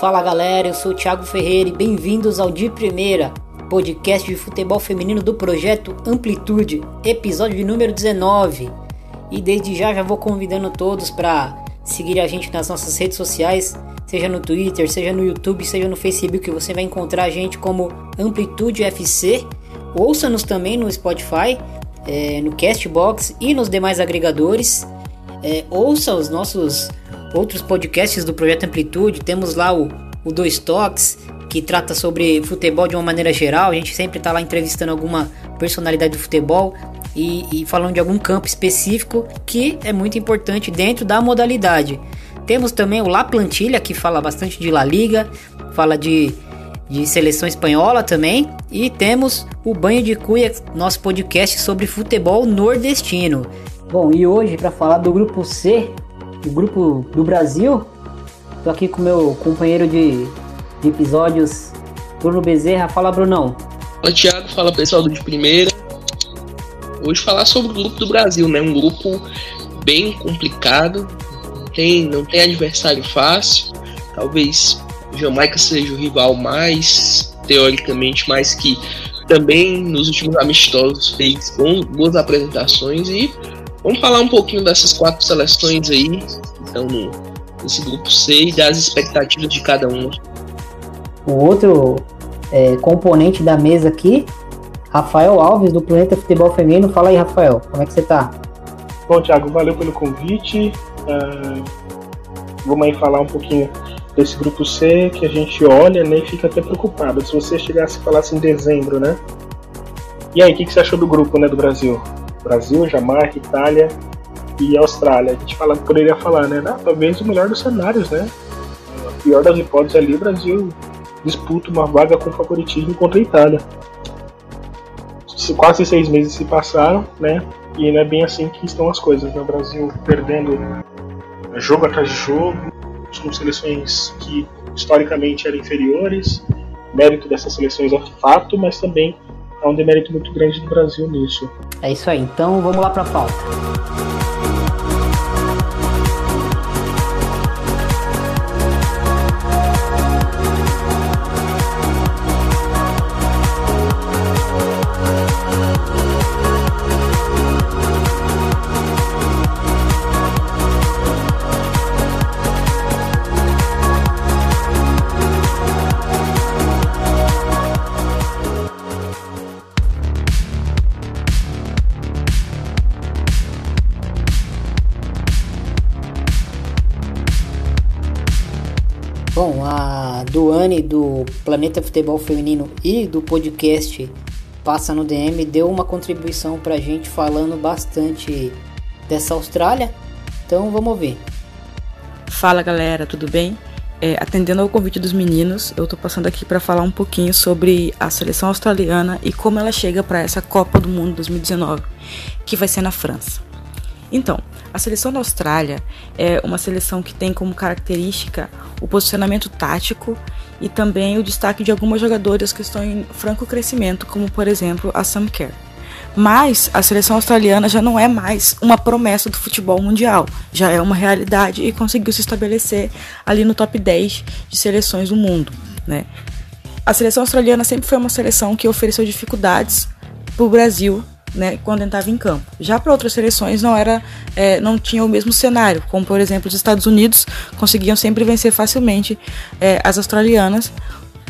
Fala galera, eu sou o Thiago Ferreira e bem-vindos ao De Primeira, podcast de futebol feminino do projeto Amplitude, episódio número 19. E desde já já vou convidando todos para seguir a gente nas nossas redes sociais, seja no Twitter, seja no YouTube, seja no Facebook, você vai encontrar a gente como Amplitude FC. Ouça-nos também no Spotify, é, no Castbox e nos demais agregadores. É, ouça os nossos outros podcasts do Projeto Amplitude. Temos lá o, o Dois Toques, que trata sobre futebol de uma maneira geral. A gente sempre está lá entrevistando alguma personalidade do futebol e, e, falando de algum campo específico que é muito importante dentro da modalidade. Temos também o La Plantilha, que fala bastante de La Liga, fala de, de seleção espanhola também. E temos o Banho de Cuia, nosso podcast sobre futebol nordestino. Bom, e hoje para falar do grupo C, o grupo do Brasil. Tô aqui com meu companheiro de, de episódios, Bruno Bezerra. Fala, Brunão. Fala, Thiago. Fala, pessoal do De Primeira. Hoje falar sobre o grupo do Brasil, né? Um grupo bem complicado. Não tem, não tem adversário fácil. Talvez Jamaica seja o rival mais, teoricamente, mais que também nos últimos amistosos fez boas apresentações e Vamos falar um pouquinho dessas quatro seleções aí, então nesse grupo C e das expectativas de cada uma. O outro é, componente da mesa aqui, Rafael Alves, do Planeta Futebol Feminino. Fala aí, Rafael, como é que você tá? Bom, Thiago, valeu pelo convite. Uh, vamos aí falar um pouquinho desse grupo C que a gente olha né, e fica até preocupado. Se você chegasse e falasse em dezembro, né? E aí, o que, que você achou do grupo né, do Brasil? Brasil, Jamaica, Itália e Austrália. A gente fala, poderia falar, né? Ah, talvez o melhor dos cenários, né? A pior das hipóteses ali, o Brasil disputa uma vaga com favoritismo contra a Itália. Quase seis meses se passaram, né? E não é bem assim que estão as coisas. Né? O Brasil perdendo jogo atrás de jogo, com seleções que historicamente eram inferiores. Mérito dessas seleções é fato, mas também há um demérito muito grande do Brasil nisso. É isso aí, então vamos lá para a pauta. Do Planeta Futebol Feminino e do podcast Passa no DM deu uma contribuição pra gente falando bastante dessa Austrália. Então vamos ver. Fala galera, tudo bem? É, atendendo ao convite dos meninos, eu tô passando aqui para falar um pouquinho sobre a seleção australiana e como ela chega para essa Copa do Mundo 2019, que vai ser na França. Então, a seleção da Austrália é uma seleção que tem como característica o posicionamento tático e também o destaque de algumas jogadoras que estão em franco crescimento, como por exemplo a Sam Kerr. Mas a seleção australiana já não é mais uma promessa do futebol mundial, já é uma realidade e conseguiu se estabelecer ali no top 10 de seleções do mundo. Né? A seleção australiana sempre foi uma seleção que ofereceu dificuldades para o Brasil né, quando entrava em campo. Já para outras seleções não era, é, não tinha o mesmo cenário, como por exemplo os Estados Unidos conseguiam sempre vencer facilmente é, as australianas,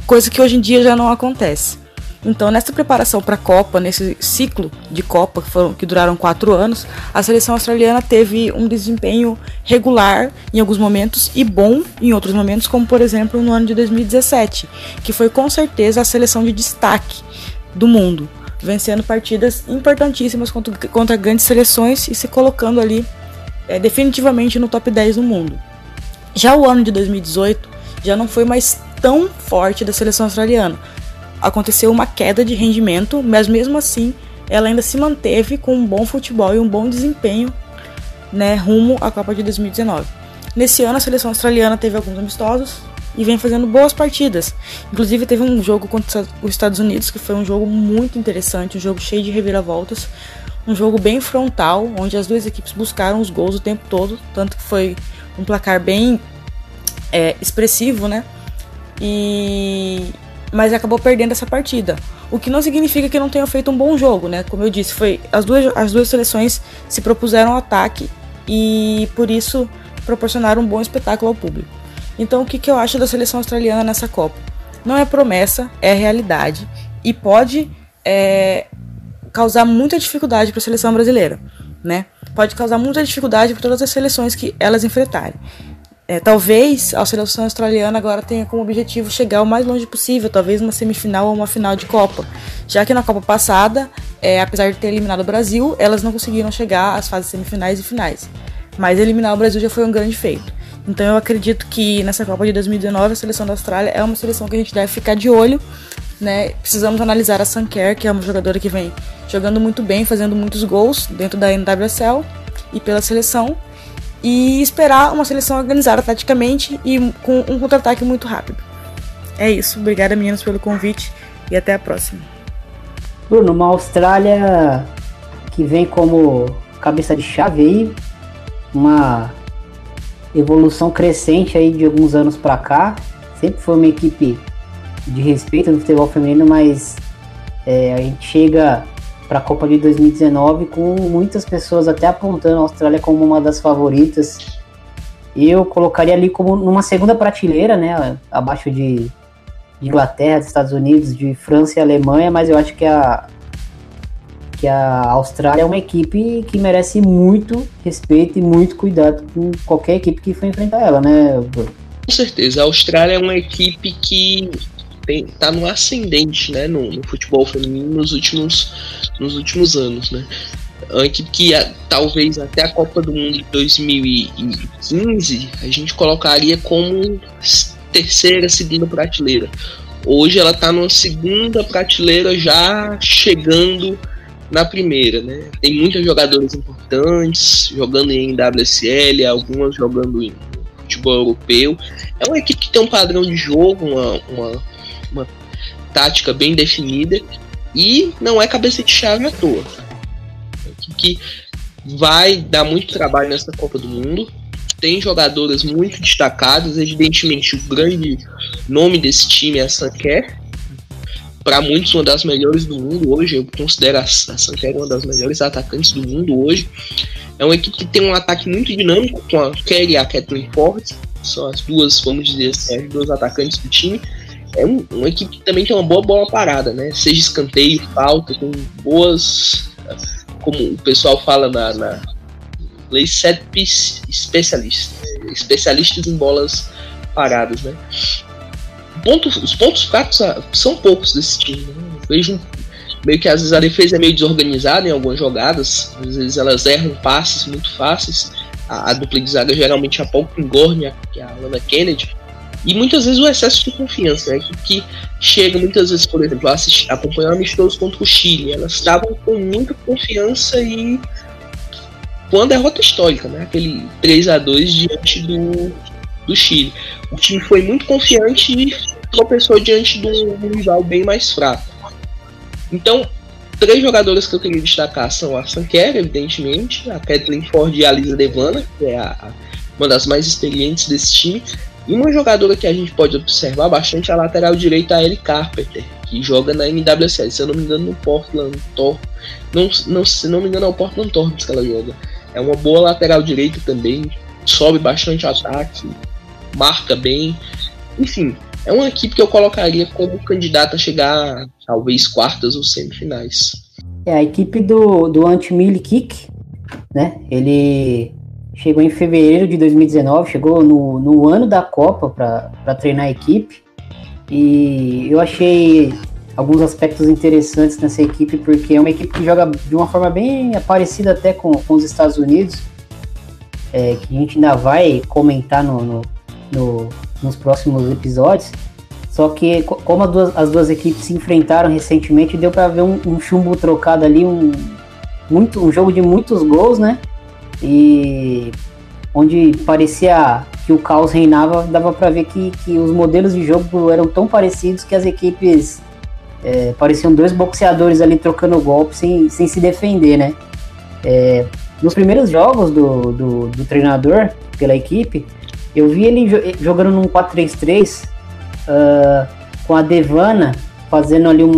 coisa que hoje em dia já não acontece. Então, nessa preparação para a Copa, nesse ciclo de Copa que, foram, que duraram quatro anos, a seleção australiana teve um desempenho regular em alguns momentos e bom em outros momentos, como por exemplo no ano de 2017, que foi com certeza a seleção de destaque do mundo vencendo partidas importantíssimas contra, contra grandes seleções e se colocando ali é, definitivamente no top 10 do mundo. Já o ano de 2018 já não foi mais tão forte da seleção australiana. Aconteceu uma queda de rendimento, mas mesmo assim ela ainda se manteve com um bom futebol e um bom desempenho né, rumo à Copa de 2019. Nesse ano a seleção australiana teve alguns amistosos, e vem fazendo boas partidas. Inclusive teve um jogo contra os Estados Unidos que foi um jogo muito interessante, um jogo cheio de reviravoltas, um jogo bem frontal, onde as duas equipes buscaram os gols o tempo todo, tanto que foi um placar bem é, expressivo, né? e mas acabou perdendo essa partida. O que não significa que não tenha feito um bom jogo, né? Como eu disse, foi as duas, as duas seleções se propuseram ao ataque e por isso proporcionaram um bom espetáculo ao público. Então, o que, que eu acho da seleção australiana nessa Copa? Não é promessa, é realidade e pode é, causar muita dificuldade para a seleção brasileira, né? Pode causar muita dificuldade para todas as seleções que elas enfrentarem. É, talvez a seleção australiana agora tenha como objetivo chegar o mais longe possível, talvez uma semifinal ou uma final de Copa. Já que na Copa passada, é, apesar de ter eliminado o Brasil, elas não conseguiram chegar às fases semifinais e finais. Mas eliminar o Brasil já foi um grande feito. Então eu acredito que nessa Copa de 2019 a seleção da Austrália é uma seleção que a gente deve ficar de olho. Né? Precisamos analisar a Sanker, que é uma jogadora que vem jogando muito bem, fazendo muitos gols dentro da NWSL e pela seleção e esperar uma seleção organizada taticamente e com um contra-ataque muito rápido. É isso. Obrigada, meninos, pelo convite e até a próxima. Bruno, uma Austrália que vem como cabeça de chave aí, uma evolução crescente aí de alguns anos para cá. Sempre foi uma equipe de respeito no futebol feminino, mas é, a gente chega para a Copa de 2019, com muitas pessoas até apontando a Austrália como uma das favoritas. Eu colocaria ali como numa segunda prateleira, né, abaixo de, Inglaterra, dos Estados Unidos, de França e Alemanha, mas eu acho que a que a Austrália é uma equipe que merece muito respeito e muito cuidado com qualquer equipe que for enfrentar ela, né? Com certeza, a Austrália é uma equipe que tem, tá no ascendente né, no, no, futebol feminino nos últimos, nos últimos anos. Né? Uma equipe que talvez até a Copa do Mundo de 2015 a gente colocaria como terceira, segunda prateleira. Hoje ela está numa segunda prateleira já chegando na primeira, né? Tem muitas jogadoras importantes jogando em WSL, algumas jogando em futebol europeu. É uma equipe que tem um padrão de jogo, uma, uma uma tática bem definida e não é cabeça de chave à toa. Que vai dar muito trabalho nessa Copa do Mundo. Tem jogadoras muito destacadas, evidentemente o grande nome desse time é a Sanker. Para muitos, uma das melhores do mundo hoje. Eu considero a Sanker uma das melhores atacantes do mundo hoje. É uma equipe que tem um ataque muito dinâmico com a Kelly e a Kathleen Ford. São as duas, vamos dizer assim, as duas atacantes do time é um, uma equipe que também tem uma boa bola parada, né? Seja escanteio, falta, com boas. Como o pessoal fala na, na lei set piece especialista, especialistas em bolas paradas, né? Ponto, os pontos fracos são poucos desse time. Né? Vejo meio que às vezes a defesa é meio desorganizada em algumas jogadas, às vezes elas erram passes muito fáceis. A, a dupla de zaga geralmente é a Paul Pingorn, que é a Lana Kennedy, e muitas vezes o excesso de confiança, né? que, que chega muitas vezes, por exemplo, a acompanhar amistosos contra o Chile, elas estavam com muita confiança e com a derrota histórica, né? Aquele 3 a 2 diante do, do Chile. O time foi muito confiante e tropeçou diante de um, rival bem mais fraco. Então, três jogadoras que eu queria destacar são a Sanquera, evidentemente, a Kathleen Ford e a Lisa Devana, que é a, uma das mais experientes desse time, e uma jogadora que a gente pode observar bastante é a lateral direita, a Ellie Carpenter, que joga na NWSL, se eu não me engano, no Portland Tor. Não, não, se não me engano, é o Portland Torps que ela joga. É uma boa lateral direita também, sobe bastante ataque, marca bem. Enfim, é uma equipe que eu colocaria como candidata a chegar talvez quartas ou semifinais. É a equipe do, do Anti-Mili Kick, né? Ele chegou em fevereiro de 2019, chegou no, no ano da Copa para treinar a equipe. E eu achei alguns aspectos interessantes nessa equipe, porque é uma equipe que joga de uma forma bem parecida até com, com os Estados Unidos, é, que a gente ainda vai comentar no, no, no, nos próximos episódios. Só que como as duas, as duas equipes se enfrentaram recentemente, deu para ver um, um, chumbo trocado ali, um, muito, um jogo de muitos gols, né? e onde parecia que o caos reinava, dava para ver que, que os modelos de jogo eram tão parecidos que as equipes é, pareciam dois boxeadores ali trocando golpes sem, sem se defender, né? É, nos primeiros jogos do, do, do, treinador pela equipe, eu vi ele jogando num 4-3-3 uh, com a Devana fazendo ali um,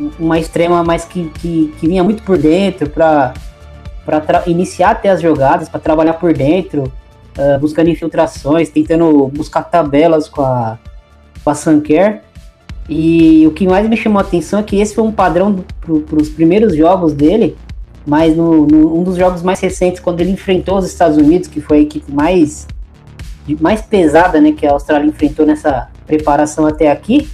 um, uma extrema mais que, que, que, vinha muito por dentro para iniciar até as jogadas, para trabalhar por dentro, uh, buscando infiltrações, tentando buscar tabelas com a, com a Sanker. E o que mais me chamou a atenção é que esse foi um padrão para os primeiros jogos dele, mas no, no, um dos jogos mais recentes, quando ele enfrentou os Estados Unidos, que foi a equipe mais, mais pesada né, que a Austrália enfrentou nessa preparação até aqui,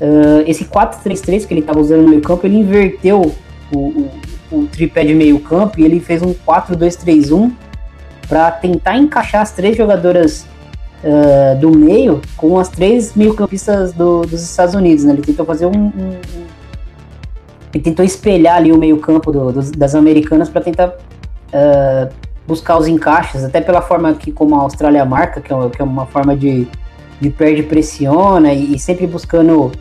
uh, esse 4-3-3 que ele estava usando no meio campo, ele inverteu o, o, o tripé de meio campo e ele fez um 4-2-3-1 para tentar encaixar as três jogadoras uh, do meio com as três meio-campistas do, dos Estados Unidos. Né? Ele tentou fazer um, um, Ele tentou espelhar ali o meio-campo das americanas para tentar uh, buscar os encaixes, até pela forma que como a Austrália marca, que é, que é uma forma de, de perde pressiona e, e sempre buscando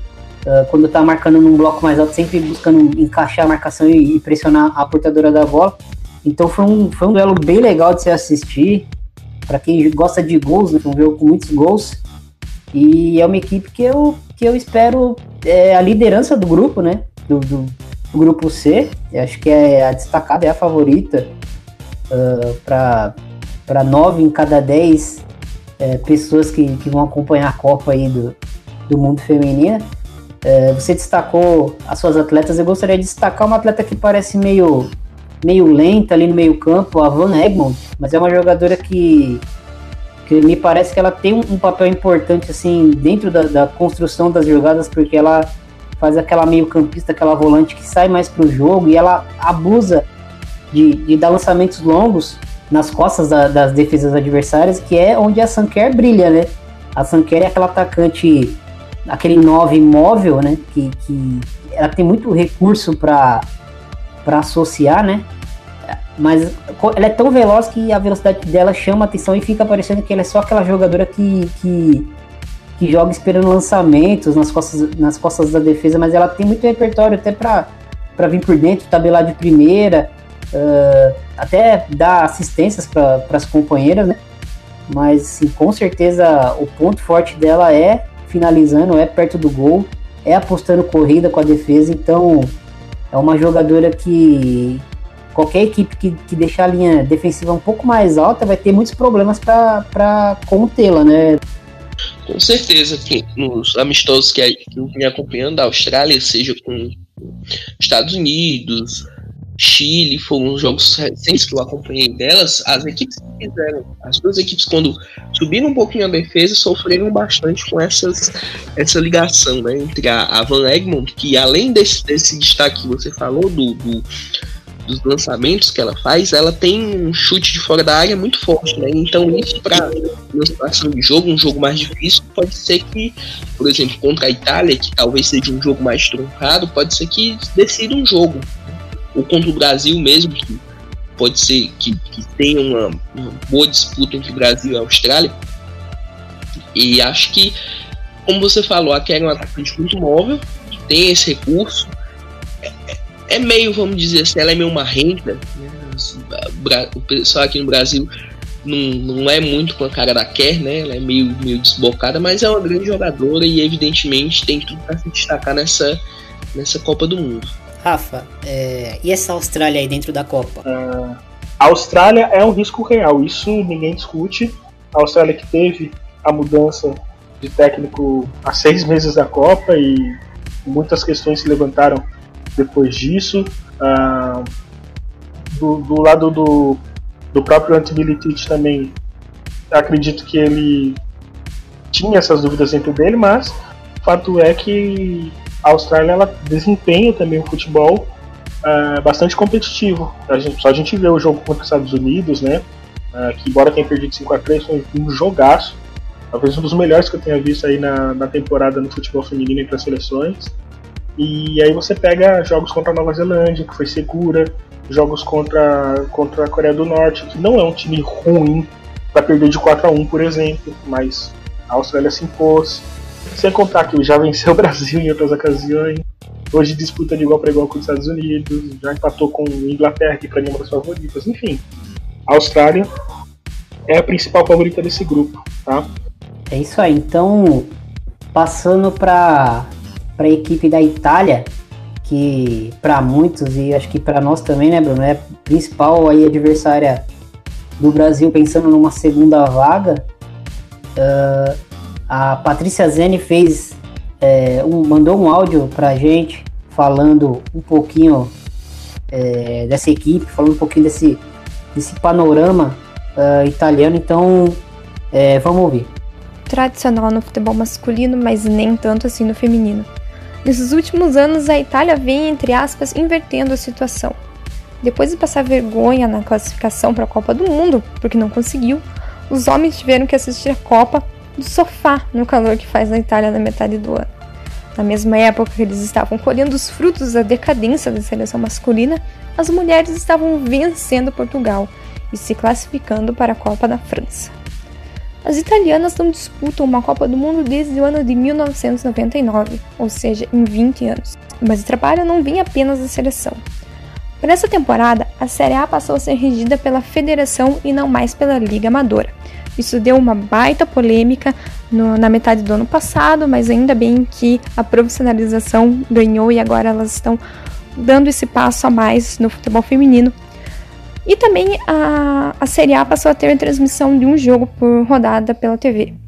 Uh, quando tá marcando num bloco mais alto, sempre buscando encaixar a marcação e, e, pressionar a portadora da bola. Então foi um, foi um duelo bem legal de se assistir para quem gosta de gols, né, um jogo com muitos gols. E é uma equipe que eu, que eu espero é, a liderança do grupo, né? Do, do, do grupo C. Eu acho que é a destacada, é a favorita uh, para nove em cada dez é, pessoas que, que vão acompanhar a Copa aí do, do mundo feminino. Você destacou as suas atletas, eu gostaria de destacar uma atleta que parece meio meio lenta ali no meio campo, a Van Egmond, mas é uma jogadora que, que me parece que ela tem um, um papel importante assim dentro da, da, construção das jogadas, porque ela faz aquela meio campista, aquela volante que sai mais para o jogo e ela abusa de, de dar lançamentos longos nas costas da, das defesas adversárias, que é onde a Sanker brilha, né? A Sanker é aquela atacante, aquele 9 móvel, né? Que, que ela tem muito recurso para para associar, né? Mas ela é tão veloz que a velocidade dela chama atenção e fica parecendo que ela é só aquela jogadora que, que, que joga esperando lançamentos nas costas, nas costas da defesa, mas ela tem muito repertório até para vir por dentro, tabelar de primeira, uh, até dar assistências para as companheiras, né? Mas sim, com certeza o ponto forte dela é finalizando, é perto do gol, é apostando corrida com a defesa, então é uma jogadora que qualquer equipe que, que deixar a linha defensiva um pouco mais alta vai ter muitos problemas para contê-la, né? Com certeza, nos amistosos que eu vim acompanhando da Austrália, seja com Estados Unidos, Chile, foram jogos recentes que eu acompanhei delas, as equipes que fizeram, as duas equipes quando subiram um pouquinho a defesa, sofreram bastante com essas, essa ligação, né, entre a, a Van Egmond, que além desse, desse destaque que você falou, do, do, dos lançamentos que ela faz, ela tem um chute de fora da área muito forte, né, então isso para uma situação de jogo, um jogo mais difícil, pode ser que, por exemplo, contra a Itália, que talvez seja um jogo mais truncado, pode ser que decida um jogo, ou contra o Brasil mesmo, que pode ser que, que tenha uma, uma, boa disputa entre Brasil e Austrália. E acho que, como você falou, a Karen é um atacante muito móvel, que tem esse recurso. É, meio, vamos dizer assim, ela é meio. Né? O pessoal aqui no Brasil não, não é muito com a cara da Kerr, né? Ela é meio, meio desbocada, mas é uma grande jogadora e evidentemente tem tudo para se destacar nessa, nessa Copa do Mundo. Rafa, é, e essa Austrália aí dentro da Copa? Uh, a Austrália é um risco real, isso ninguém discute. A Austrália que teve a mudança de técnico há seis meses da Copa e muitas questões se levantaram depois disso. Uh, do, do, lado do, do próprio Antimilitich também, acredito que ele tinha essas dúvidas dentro dele, mas o fato é que a Austrália ela desempenha também um futebol uh, bastante competitivo. A gente, só a gente vê o jogo contra os Estados Unidos, né? Uh, que embora tenha perdido 5 a 3 foi um jogaço. Talvez um dos melhores que eu tenha visto aí na, na temporada no futebol feminino entre as seleções. E aí você pega jogos contra a Nova Zelândia, que foi segura, jogos contra, contra a Coreia do Norte, que não é um time ruim para perder de 4 a 1 por exemplo, mas a Austrália se impôs. Sem contar que já venceu o Brasil em outras ocasiões. Hoje disputa de igual para igual com os Estados Unidos. Já empatou com a Inglaterra, que para mim é uma das favoritas. Enfim, a Austrália é a principal favorita desse grupo, tá? É isso aí. Então, passando para a equipe da Itália, que para muitos e acho que para nós também, né, Bruno, é principal aí adversária do Brasil pensando numa segunda vaga. Uh, a Patrícia Zene fez é, um, mandou um áudio para gente falando um pouquinho é, dessa equipe, falando um pouquinho desse, desse panorama uh, italiano. Então, é, vamos ouvir. Tradicional no futebol masculino, mas nem tanto assim no feminino. Nesses últimos anos, a Itália vem, entre aspas, invertendo a situação. Depois de passar vergonha na classificação para a Copa do Mundo, porque não conseguiu, os homens tiveram que assistir a Copa do sofá no calor que faz na Itália na metade do ano. Na mesma época que eles estavam colhendo os frutos da decadência da seleção masculina, as mulheres estavam vencendo Portugal e se classificando para a Copa da França. As italianas não disputam uma Copa do Mundo desde o ano de 1999, ou seja, em 20 anos. Mas o trabalho não vinha apenas da seleção. Para essa temporada, a Série A passou a ser regida pela federação e não mais pela Liga Amadora. Isso deu uma baita polêmica no, na metade do ano passado, mas ainda bem que a profissionalização ganhou e agora elas estão dando esse passo a mais no futebol feminino. E também a, a Série A passou a ter a transmissão de um jogo por rodada pela TV.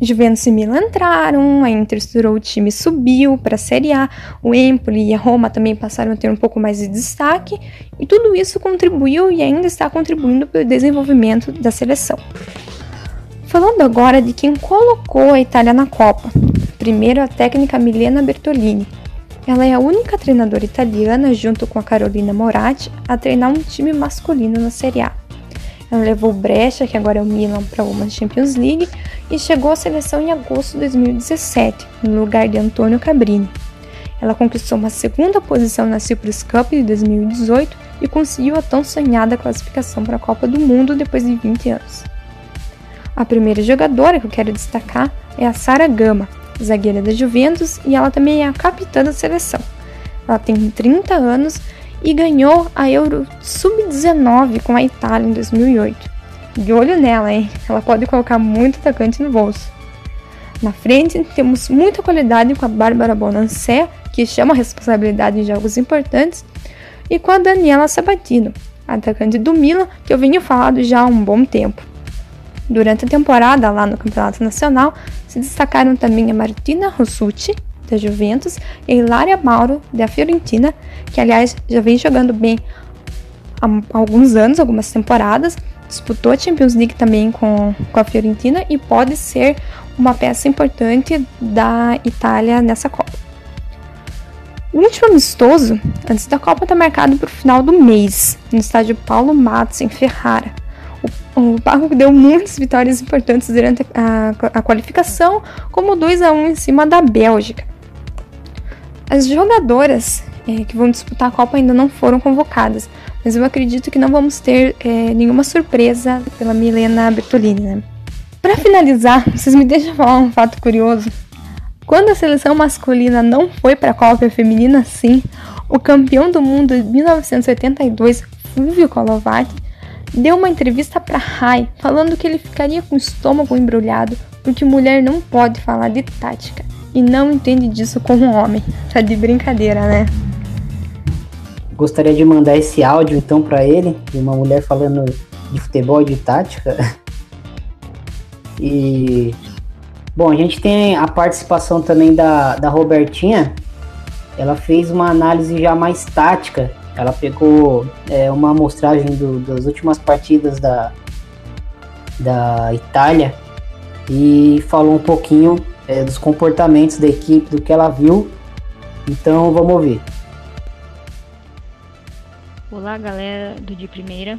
Juventus e Milan entraram, a Inter estourou o time subiu para a Série A, o Empoli e a Roma também passaram a ter um pouco mais de destaque, e tudo isso contribuiu e ainda está contribuindo para o desenvolvimento da seleção. Falando agora de quem colocou a Itália na Copa. Primeiro a técnica Milena Bertolini. Ela é a única treinadora italiana, junto com a Carolina Moratti, a treinar um time masculino na Série A. Ela levou Brecha, que agora é o Milan, para uma Champions League e chegou à seleção em agosto de 2017, no lugar de Antônio Cabrini. Ela conquistou uma segunda posição na Cyprus Cup de 2018 e conseguiu a tão sonhada classificação para a Copa do Mundo depois de 20 anos. A primeira jogadora que eu quero destacar é a Sara Gama, zagueira da Juventus, e ela também é a capitã da seleção. Ela tem 30 anos e ganhou a Euro Sub-19 com a Itália em 2008. De olho nela, hein? Ela pode colocar muito atacante no bolso. Na frente, temos muita qualidade com a Bárbara Bonancé, que chama a responsabilidade em jogos importantes, e com a Daniela Sabatino, atacante do Milan, que eu venho falando já há um bom tempo. Durante a temporada lá no Campeonato Nacional, se destacaram também a Martina Rossucci, da Juventus, e Hilária Mauro, da Fiorentina, que aliás já vem jogando bem há alguns anos, algumas temporadas, disputou a Champions League também com, com a Fiorentina e pode ser uma peça importante da Itália nessa Copa. O último amistoso antes da Copa está marcado para o final do mês, no estádio Paulo Matos, em Ferrara. O, o deu muitas vitórias importantes durante a, a, a qualificação, como 2 a 1 em cima da Bélgica. As jogadoras é, que vão disputar a Copa ainda não foram convocadas, mas eu acredito que não vamos ter é, nenhuma surpresa pela Milena Bertolini. Né? Para finalizar, vocês me deixam falar um fato curioso. Quando a seleção masculina não foi para a Copa feminina, sim, o campeão do mundo de 1982, Fulvio Kolovati, deu uma entrevista para Rai falando que ele ficaria com o estômago embrulhado porque mulher não pode falar de tática e não entende disso como homem. Tá de brincadeira, né? Gostaria de mandar esse áudio então para ele, de uma mulher falando de futebol e de tática. E bom, a gente tem a participação também da, da Robertinha. Ela fez uma análise já mais tática. Ela pegou é, uma amostragem do, das últimas partidas da, da Itália e falou um pouquinho é, dos comportamentos da equipe, do que ela viu. Então vamos ouvir. Olá galera do De Primeira,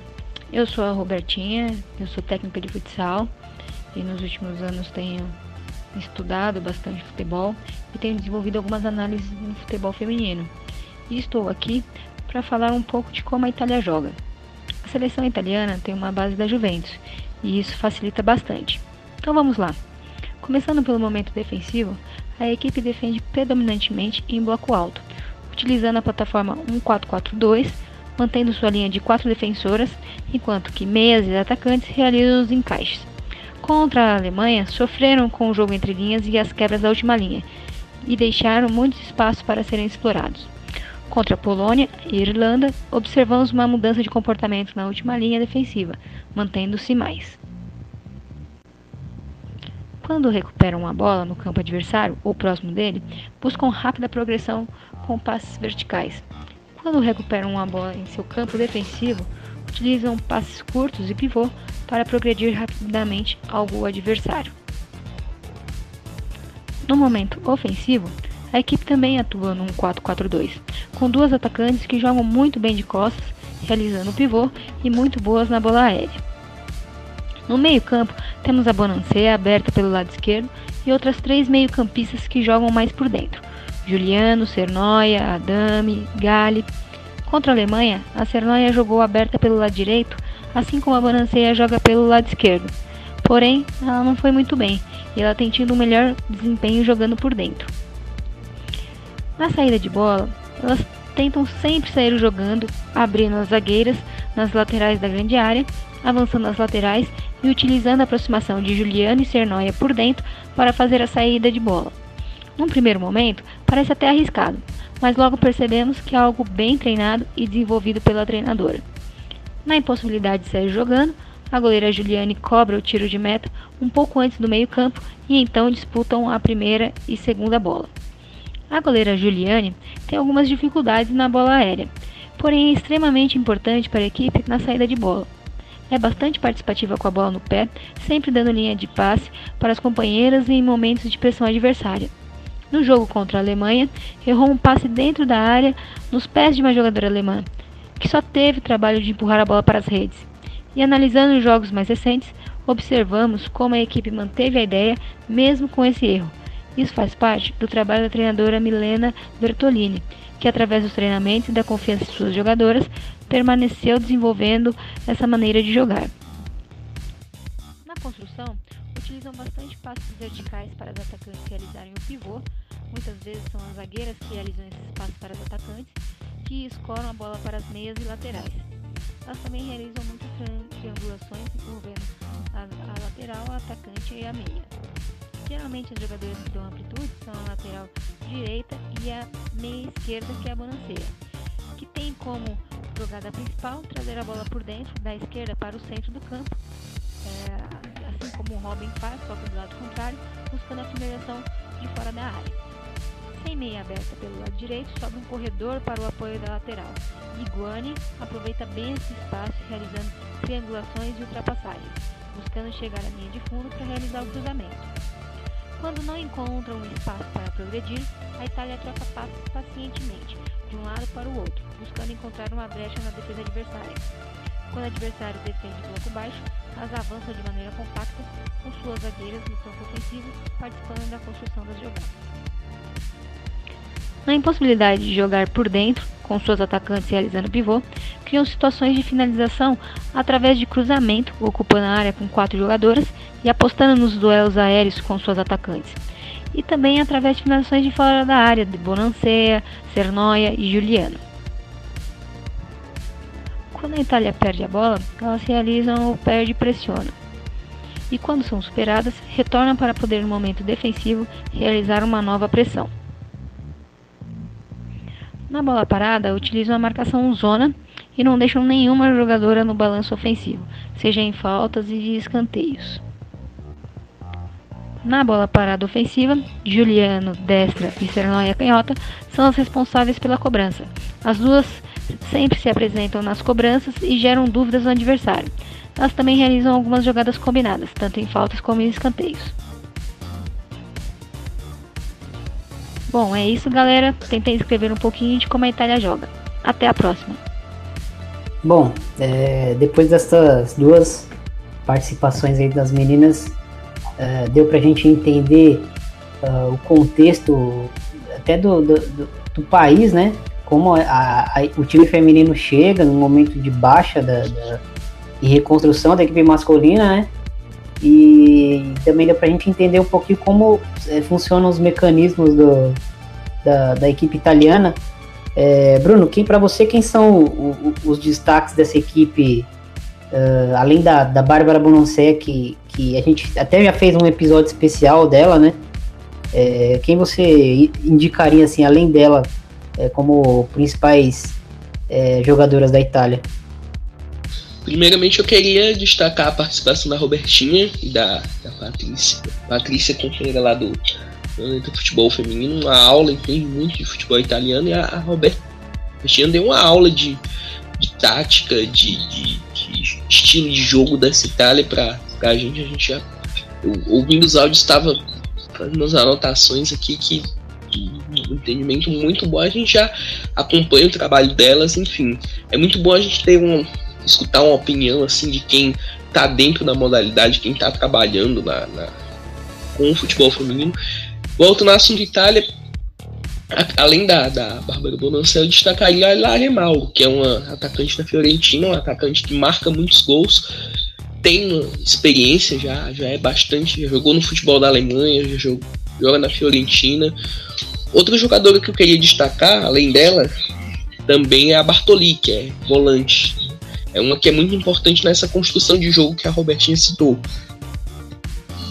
eu sou a Robertinha, eu sou técnica de futsal e nos últimos anos tenho estudado bastante futebol e tenho desenvolvido algumas análises no futebol feminino. E estou aqui para falar um pouco de como a Itália joga. A seleção italiana tem uma base da Juventus e isso facilita bastante. Então vamos lá. Começando pelo momento defensivo, a equipe defende predominantemente em bloco alto, utilizando a plataforma 1-4-4-2, mantendo sua linha de quatro defensoras, enquanto que meias e atacantes realizam os encaixes. Contra a Alemanha, sofreram com o jogo entre linhas e as quebras da última linha, e deixaram muitos espaços para serem explorados. Contra a Polônia e Irlanda, observamos uma mudança de comportamento na última linha defensiva, mantendo-se mais. Quando recuperam a bola no campo adversário ou próximo dele, buscam rápida progressão com passes verticais. Quando recuperam a bola em seu campo defensivo, utilizam passes curtos e pivô para progredir rapidamente ao adversário. No momento ofensivo, a equipe também atua num 4-4-2, com duas atacantes que jogam muito bem de costas, realizando pivô e muito boas na bola aérea. No meio-campo, temos a Bonancea aberta pelo lado esquerdo e outras três meio-campistas que jogam mais por dentro: Juliano, Cernoia, Adame, Gali. Contra a Alemanha, a Cernoia jogou aberta pelo lado direito, assim como a Bonancea joga pelo lado esquerdo. Porém, ela não foi muito bem e ela tem tido um melhor desempenho jogando por dentro. Na saída de bola, elas tentam sempre sair jogando, abrindo as zagueiras nas laterais da grande área, avançando nas laterais e utilizando a aproximação de Juliano e Cernoia por dentro para fazer a saída de bola. Num primeiro momento, parece até arriscado, mas logo percebemos que é algo bem treinado e desenvolvido pela treinadora. Na impossibilidade de sair jogando, a goleira Juliane cobra o tiro de meta um pouco antes do meio-campo e então disputam a primeira e segunda bola. A goleira Juliane tem algumas dificuldades na bola aérea, porém é extremamente importante para a equipe na saída de bola. É bastante participativa com a bola no pé, sempre dando linha de passe para as companheiras em momentos de pressão adversária. No jogo contra a Alemanha, errou um passe dentro da área nos pés de uma jogadora alemã, que só teve trabalho de empurrar a bola para as redes. E analisando os jogos mais recentes, observamos como a equipe manteve a ideia mesmo com esse erro. Isso faz parte do trabalho da treinadora Milena Bertolini, que através dos treinamentos e da confiança de suas jogadoras permaneceu desenvolvendo essa maneira de jogar. Na construção, utilizam bastante passos verticais para os atacantes realizarem o pivô. Muitas vezes são as zagueiras que realizam esses passos para os atacantes, que escoram a bola para as meias e laterais. Elas também realizam muitas triangulações envolvendo a, a lateral, a atacante e a meia. Geralmente as jogadoras que dão amplitude são a lateral direita e a meia esquerda, que é a Bonaceira, que tem como jogada principal trazer a bola por dentro, da esquerda para o centro do campo, é, assim como o Robin faz, só que do lado contrário, buscando a finalização de fora da área. Sem meia aberta pelo lado direito, sobe um corredor para o apoio da lateral. Iguane aproveita bem esse espaço, realizando triangulações e ultrapassagens, buscando chegar à linha de fundo para realizar o cruzamento. Quando não encontram um espaço para progredir, a Itália troca passos pacientemente, de um lado para o outro, buscando encontrar uma brecha na defesa adversária. Quando o adversário defende bloco baixo, elas avançam de maneira compacta, com suas zagueiras no campo ofensivo participando da construção das jogadas. Na impossibilidade de jogar por dentro, com suas atacantes realizando pivô, criam situações de finalização através de cruzamento, ocupando a área com quatro jogadoras e apostando nos duelos aéreos com suas atacantes. E também através de finalizações de fora da área, de Bonancea, Cernoia e Juliano. Quando a Itália perde a bola, elas realizam o perde e pressiona. E quando são superadas, retornam para poder no momento defensivo realizar uma nova pressão. Na bola parada, utilizam a marcação zona e não deixam nenhuma jogadora no balanço ofensivo, seja em faltas e escanteios. Na bola parada ofensiva, Juliano, destra e Sernoia canhota são as responsáveis pela cobrança. As duas sempre se apresentam nas cobranças e geram dúvidas no adversário. Elas também realizam algumas jogadas combinadas, tanto em faltas como em escanteios. Bom, é isso, galera. Tentei escrever um pouquinho de como a Itália joga. Até a próxima. Bom, é, depois dessas duas participações aí das meninas, é, deu pra gente entender uh, o contexto até do, do, do, do país, né? Como a, a, o time feminino chega no momento de baixa da, da, e reconstrução da equipe masculina, né? E também deu pra gente entender um pouquinho como é, funcionam os mecanismos do, da, da equipe italiana. É, Bruno, quem para você quem são o, o, os destaques dessa equipe Uh, além da, da Bárbara Bononcé, que, que a gente até já fez um episódio especial dela, né? É, quem você indicaria, assim, além dela, é, como principais é, jogadoras da Itália? Primeiramente, eu queria destacar a participação da Robertinha e da, da Patrícia. Patrícia, companheira lá do, do futebol feminino, uma aula, entende muito de futebol italiano, e a, a Robertinha deu uma aula de, de tática, de, de, estilo de jogo dessa Itália para a gente. A gente já, ouvindo os áudios, estava fazendo umas anotações aqui que um entendimento muito bom. A gente já acompanha o trabalho delas, enfim. É muito bom a gente ter um, escutar uma opinião assim de quem tá dentro da modalidade, quem tá trabalhando na, na com o futebol feminino. Volto no assunto Itália, além da, da Bárbara Bonança, eu destacaria a Ilaria Mauro, que é uma atacante da Fiorentina, um atacante que marca muitos gols, tem experiência já, já é bastante, já jogou no futebol da Alemanha, já jogou, joga na Fiorentina. Outra jogadora que eu queria destacar, além dela, também é a Bartoli, que é volante é uma que é muito importante nessa construção de jogo que a Robertinha citou.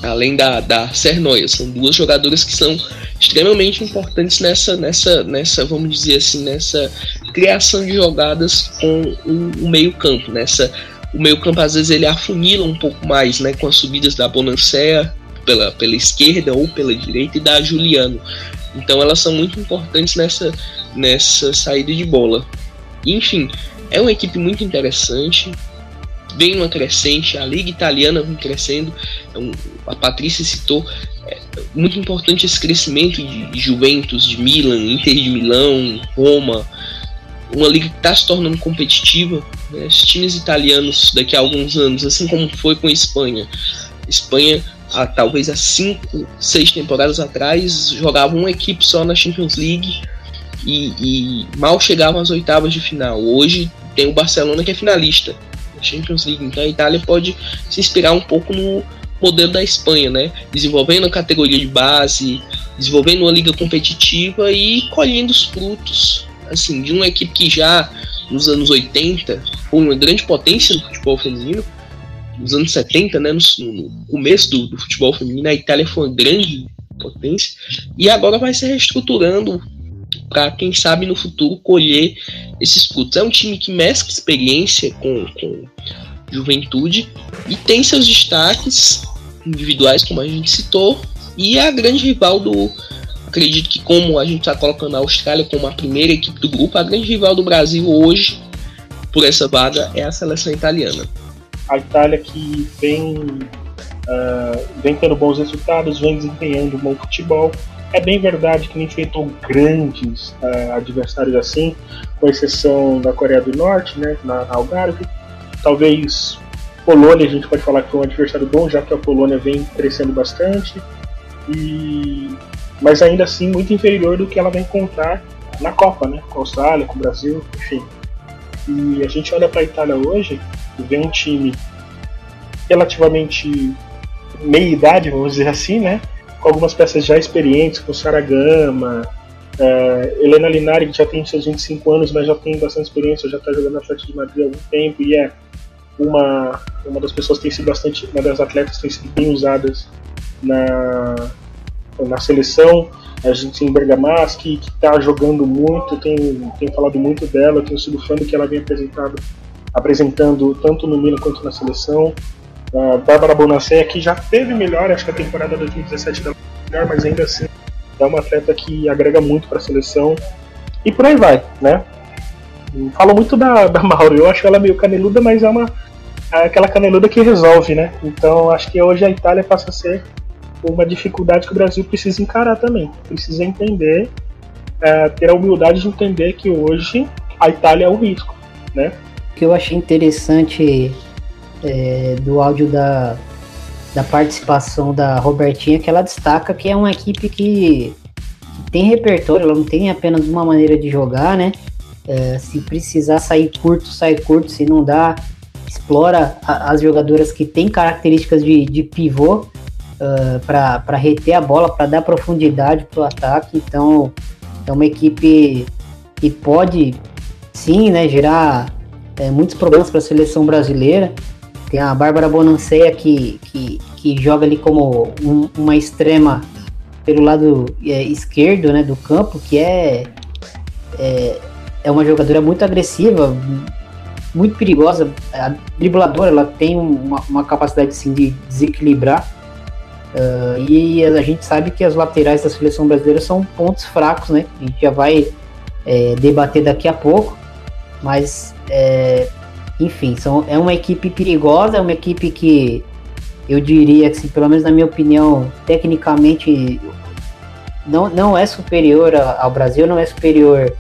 Além da, da Cernoia, são duas jogadoras que são extremamente importantes nessa, nessa, nessa, vamos dizer assim, nessa criação de jogadas com o, o meio-campo. Nessa, o meio-campo às vezes ele afunila um pouco mais, né, com as subidas da Bonancea pela, pela esquerda ou pela direita e da Juliano. Então elas são muito importantes nessa, nessa saída de bola. Enfim, é uma equipe muito interessante, vem uma crescente, a liga italiana vem crescendo, é a Patrícia citou, é muito importante esse crescimento de Juventus, de Milan, Inter de Milão, Roma, uma liga que está se tornando competitiva. Né? Os times italianos daqui a alguns anos, assim como foi com a Espanha, Espanha há, talvez há cinco, seis temporadas atrás jogava uma equipe só na Champions League e, e, mal chegavam às oitavas de final. Hoje tem o Barcelona que é finalista Champions League, então a Itália pode se inspirar um pouco no modelo da Espanha, né? Desenvolvendo a categoria de base, desenvolvendo uma liga competitiva e colhendo os frutos, assim, de uma equipe que já nos anos 80 foi uma grande potência no futebol feminino, nos anos 70, né, no, no começo do, do, futebol feminino, a Itália foi uma grande potência e agora vai se reestruturando para quem sabe no futuro colher esses frutos. É um time que mescla experiência com, com juventude e tem seus destaques individuais, como a gente citou, e é a grande rival do. Acredito que, como a gente está colocando a Austrália como a primeira equipe do grupo, a grande rival do Brasil hoje, por essa vaga, é a seleção italiana. A Itália que vem, uh, vem tendo bons resultados, vem desempenhando um bom futebol, é bem verdade que não enfrentou grandes uh, adversários assim, com exceção da Coreia do Norte, né, na, na Algarve. Talvez Polônia a gente pode falar que foi um adversário bom, já que a Polônia vem crescendo bastante. E mas ainda assim muito inferior do que ela vai encontrar na Copa, né? Com a Austrália, com o Brasil, enfim. E a gente olha para a Itália hoje e vê um time relativamente meia idade, vamos dizer assim, né? Com algumas peças já experientes, com Saragama, é, Helena Linari, que já tem seus 25 anos, mas já tem bastante experiência, já está jogando Atlético de Madrid há algum tempo e é uma, uma das pessoas que tem sido bastante, uma das atletas que tem sido bem usadas na, na seleção. A gente tem Bergamaschi, que está jogando muito, tem, tem falado muito dela, tenho sido fã do que ela vem apresentado, apresentando tanto no Milan quanto na seleção. A Bárbara Bonacé, que já teve melhor, acho que a temporada 2017 dela melhor, mas ainda assim é uma atleta que agrega muito para a seleção. E por aí vai, né? Falo muito da, da Mauro, eu acho ela meio caneluda, mas é uma é aquela caneluda que resolve, né? Então acho que hoje a Itália passa a ser uma dificuldade que o Brasil precisa encarar também. Precisa entender, é, ter a humildade de entender que hoje a Itália é o risco, né? O que eu achei interessante é, do áudio da, da participação da Robertinha, que ela destaca que é uma equipe que, que tem repertório, ela não tem apenas uma maneira de jogar, né? É, se precisar sair curto, sai curto, se não dá, explora a, as jogadoras que têm características de, de pivô uh, é, para reter a bola, para dar profundidade para o ataque. Então, é uma equipe que pode sim né, gerar é, muitos problemas para a seleção brasileira Tem a Bárbara Bonanceia que, que, que joga ali como um, uma extrema pelo lado é, esquerdo né, do campo, que é, é, é uma jogadora muito agressiva, muito perigosa, a dribladora, ela tem uma, uma capacidade assim, de desequilibrar. Uh, e a gente sabe que as laterais da seleção brasileira são pontos fracos, né? A gente já vai é, debater daqui a pouco, mas é, enfim, são, é uma equipe perigosa, é uma equipe que eu diria que, assim, pelo menos na minha opinião, tecnicamente não, não é superior ao Brasil, não é superior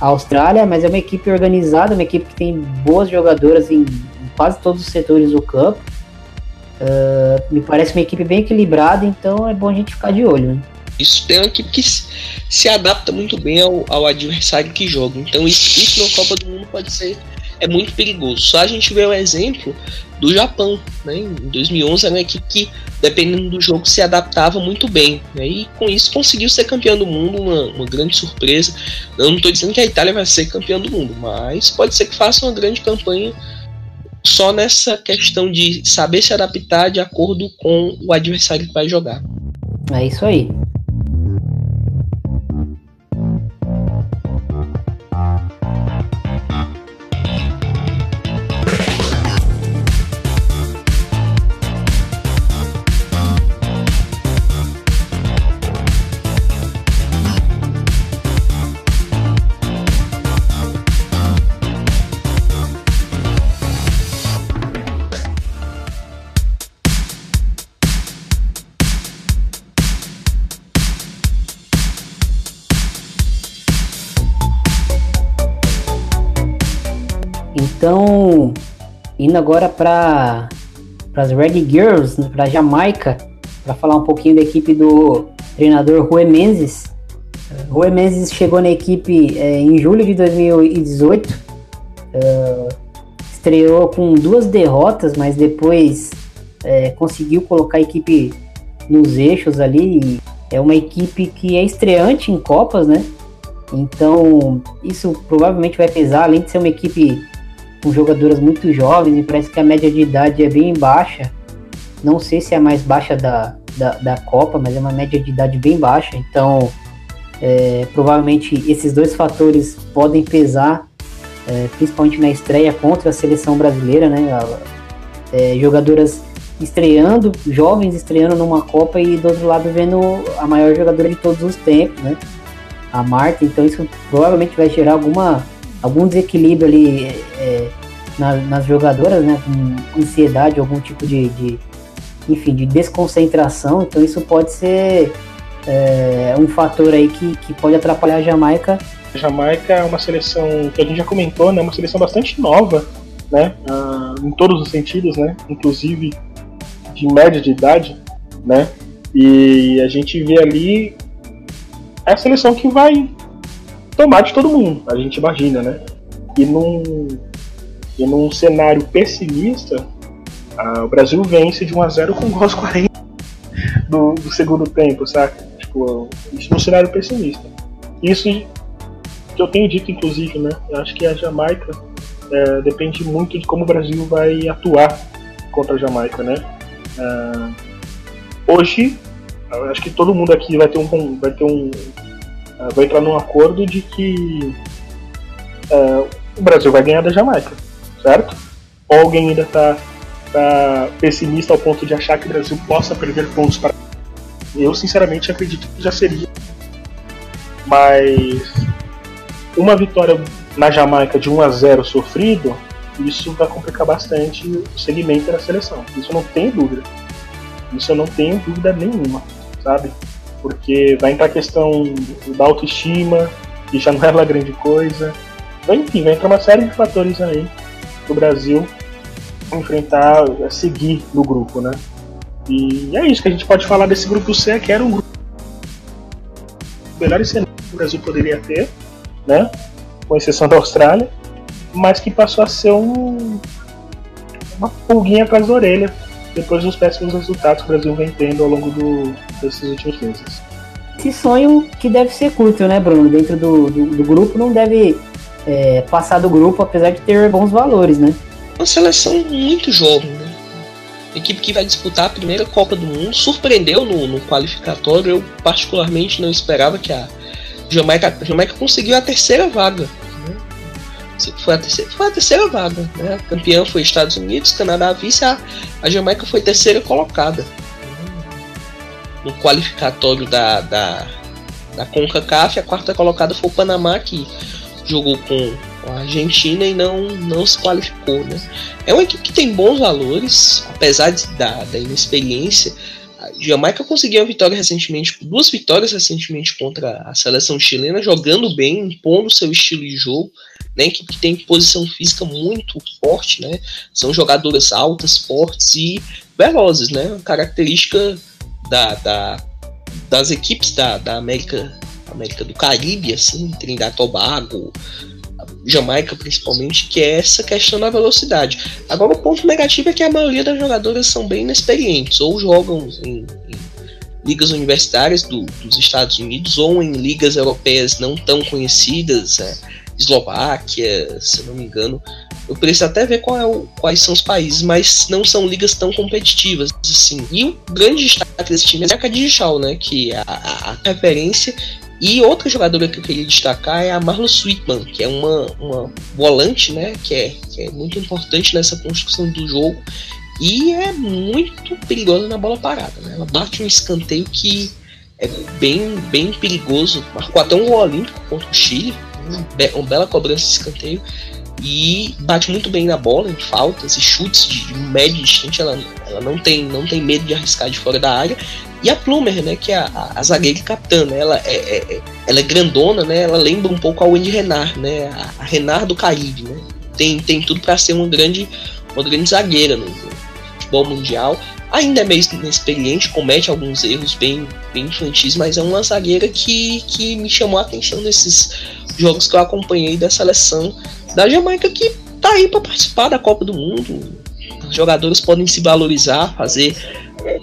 à Austrália, mas é uma equipe organizada, uma equipe que tem boas jogadoras em, em quase todos os setores do campo. Uh, me parece uma equipe bem equilibrada, então é bom a gente ficar de olho. Né? Isso tem uma equipe que se adapta muito bem ao, ao adversário que joga. Então isso, isso na Copa do Mundo pode ser é muito perigoso. Só a gente vê o exemplo do Japão, né? Em 2011 era uma equipe que, dependendo do jogo, se adaptava muito bem, né? E com isso conseguiu ser campeão do mundo, uma, uma grande surpresa. Eu não estou dizendo que a Itália vai ser campeão do mundo, mas pode ser que faça uma grande campanha só nessa questão de saber se adaptar de acordo com o adversário que vai jogar. É isso aí. Indo agora para as Red Girls, né, para Jamaica, para falar um pouquinho da equipe do treinador Rui Menzies. Rui Menzies chegou na equipe é, em julho de 2018, uh, é, estreou com duas derrotas, mas depois é, conseguiu colocar a equipe nos eixos ali. É uma equipe que é estreante em Copas, né? Então, isso provavelmente vai pesar, além de ser uma equipe com jogadoras muito jovens e parece que a média de idade é bem baixa. Não sei se é a mais baixa da, da, da Copa, mas é uma média de idade bem baixa. Então, é, provavelmente esses dois fatores podem pesar, é, principalmente na estreia contra a seleção brasileira, né? É, jogadoras estreando, jovens estreando numa Copa e do outro lado vendo a maior jogadora de todos os tempos, né? A Marta. Então isso provavelmente vai gerar alguma algum desequilíbrio ali é, na, nas jogadoras, né? Com ansiedade, algum tipo de, de, enfim, de desconcentração. Então isso pode ser é, um fator aí que, que pode atrapalhar a Jamaica. A Jamaica é uma seleção que a gente já comentou, né? Uma seleção bastante nova, né? Ah, em todos os sentidos, né? Inclusive de média de idade, né? E a gente vê ali a seleção que vai tomar de todo mundo, a gente imagina, né? E num, e num cenário pessimista, o Brasil vence de 1 a 0 com gols 40 do, do segundo tempo, saca? Tipo, isso num cenário pessimista. Isso que eu tenho dito, inclusive, né? Eu acho que a Jamaica é, depende muito de como o Brasil vai atuar contra a Jamaica, né? É, hoje, acho que todo mundo aqui vai ter um, vai ter um, vai entrar num acordo de que uh, o Brasil vai ganhar da Jamaica, certo? Ou alguém ainda está tá pessimista ao ponto de achar que o Brasil possa perder pontos para. Eu, sinceramente, acredito que já seria. Mas uma vitória na Jamaica de 1 a 0 sofrido, isso vai complicar bastante o segmento da seleção. Isso eu não tenho dúvida. Isso eu não tenho dúvida nenhuma, sabe? Porque vai entrar a questão da autoestima, que já não é uma grande coisa. Enfim, vai entrar uma série de fatores aí o Brasil enfrentar, seguir no grupo, né? E é isso que a gente pode falar desse grupo C, que era um grupo melhores que o Brasil poderia ter, né? Com exceção da Austrália, mas que passou a ser um, uma pulguinha atrás da orelha depois dos péssimos resultados que o Brasil vem tendo ao longo do, desses últimos meses. Esse sonho que deve ser curto, né, Bruno? Dentro do, do, do grupo não deve é, passar do grupo, apesar de ter bons valores, né? Uma seleção muito jovem, né? equipe que vai disputar a primeira Copa do Mundo, surpreendeu no, no qualificatório. Eu, particularmente, não esperava que a Jamaica, a Jamaica conseguiu a terceira vaga. Né? Foi, a terceira, foi a terceira vaga. Né? A campeã foi Estados Unidos, Canadá vice, a, a Jamaica foi terceira colocada. No qualificatório da, da, da CONCACAF, a quarta colocada foi o Panamá, que jogou com a Argentina e não, não se qualificou. Né? É uma equipe que tem bons valores, apesar de, da, da inexperiência. A Jamaica conseguiu uma vitória recentemente, duas vitórias recentemente contra a seleção chilena, jogando bem, impondo seu estilo de jogo. Né, equipe que tem posição física muito forte, né? São jogadoras altas, fortes e velozes, né? Característica da, da, das equipes da, da América, América do Caribe, assim, Trindade Tobago, Jamaica principalmente, que é essa questão da velocidade. Agora o ponto negativo é que a maioria das jogadoras são bem inexperientes, ou jogam em, em ligas universitárias do, dos Estados Unidos, ou em ligas europeias não tão conhecidas, é, Eslováquia, se não me engano. Eu preciso até ver é o, quais são os países, mas não são ligas tão competitivas assim. E o grande destaque desse time é a Cadijal, né? Que é a, a, a referência e outra jogadora que eu queria destacar é a Marlo Sweetman, que é uma, uma volante, né? Que é, que é muito importante nessa construção do jogo. E é muito perigosa na bola parada. Né? Ela bate um escanteio que é bem, bem perigoso. Marcou até um gol olímpico contra o Chile. Uma bela cobrança de escanteio. E bate muito bem na bola, em faltas e chutes de, médio distante. Ela, ela não, tem, não tem medo de arriscar de fora da área. E a Plumer, né, que é a, a, zagueira capitã, né, ela, é, é, é, ela é grandona, né, ela lembra um pouco a Wendy Renard, né, a, a Renard do Caribe, né, tem, tem tudo para ser uma grande, uma grande zagueira no, no, futebol mundial. Ainda é meio inexperiente, comete alguns erros bem, bem infantis, mas é uma zagueira que, que me chamou a atenção nesses jogos que eu acompanhei da seleção da Jamaica, que tá aí para participar da Copa do Mundo. Os jogadores podem se valorizar, fazer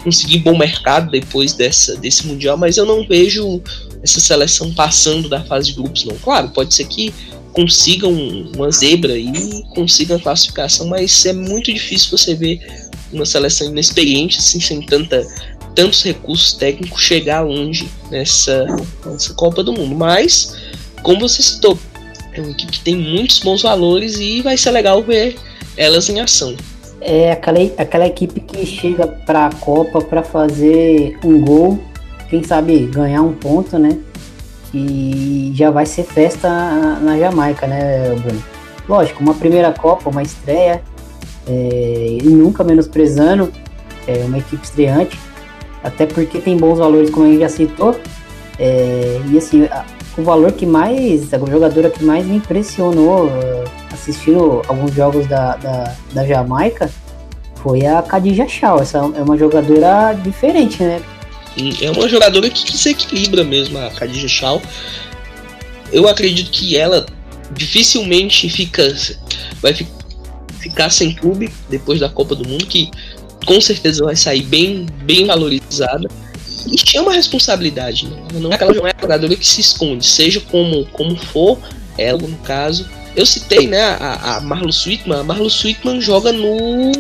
conseguir bom mercado depois dessa, desse Mundial, mas eu não vejo essa seleção passando da fase de grupos, não. Claro, pode ser que consigam uma zebra e consigam a classificação, mas é muito difícil você ver uma seleção inexperiente, assim, sem tanta, tantos recursos técnicos, chegar longe nessa, nessa Copa do Mundo. Mas, como você citou, é uma equipe que tem muitos bons valores e vai ser legal ver elas em ação é aquela, aquela equipe que chega para a Copa para fazer um gol, quem sabe ganhar um ponto, né? E já vai ser festa na, Jamaica, né, Bruno? Lógico, uma primeira Copa, uma estreia, é, e nunca menosprezando é, uma equipe estreante, até porque tem bons valores, como a gente já citou. É, e assim, o valor que mais, a jogadora que mais me impressionou assistindo alguns jogos da, da, da Jamaica foi a Khadija Shaw. Essa é uma jogadora diferente, né? É uma jogadora que se equilibra mesmo, a Khadija Shaw. Eu acredito que ela dificilmente fica vai fi, ficar sem clube depois da Copa do Mundo, que com certeza vai sair bem, bem valorizada. E chama a responsabilidade, né? Ela não é aquela jogadora que se esconde, seja como, como for, ela no caso, eu citei, né, a, a Marlo Sweetman. A Marlo Sweetman joga no,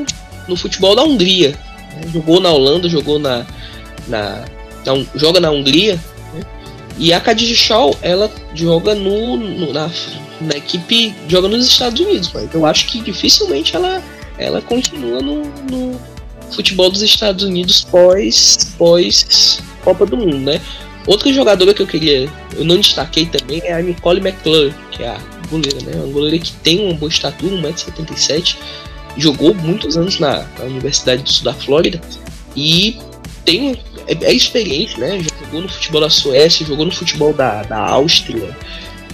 no futebol da Hungria. Jogou na Holanda, jogou na, na, na joga na Hungria. Né? E a Khadija Shaw, ela joga no, no, na, na equipe, joga nos Estados Unidos. Mas eu acho que dificilmente ela, ela continua no, no futebol dos Estados Unidos pós, pós Copa do Mundo, né? Outra jogadora que eu queria, eu não destaquei também, é a Nicole McClure, que é a goleira, né? Uma goleira que tem uma boa estatura, 1,77m, jogou muitos anos na, na, Universidade do Sul da Flórida e tem é, é experiente, né? Jogou no futebol da Suécia, jogou no futebol da, da Áustria,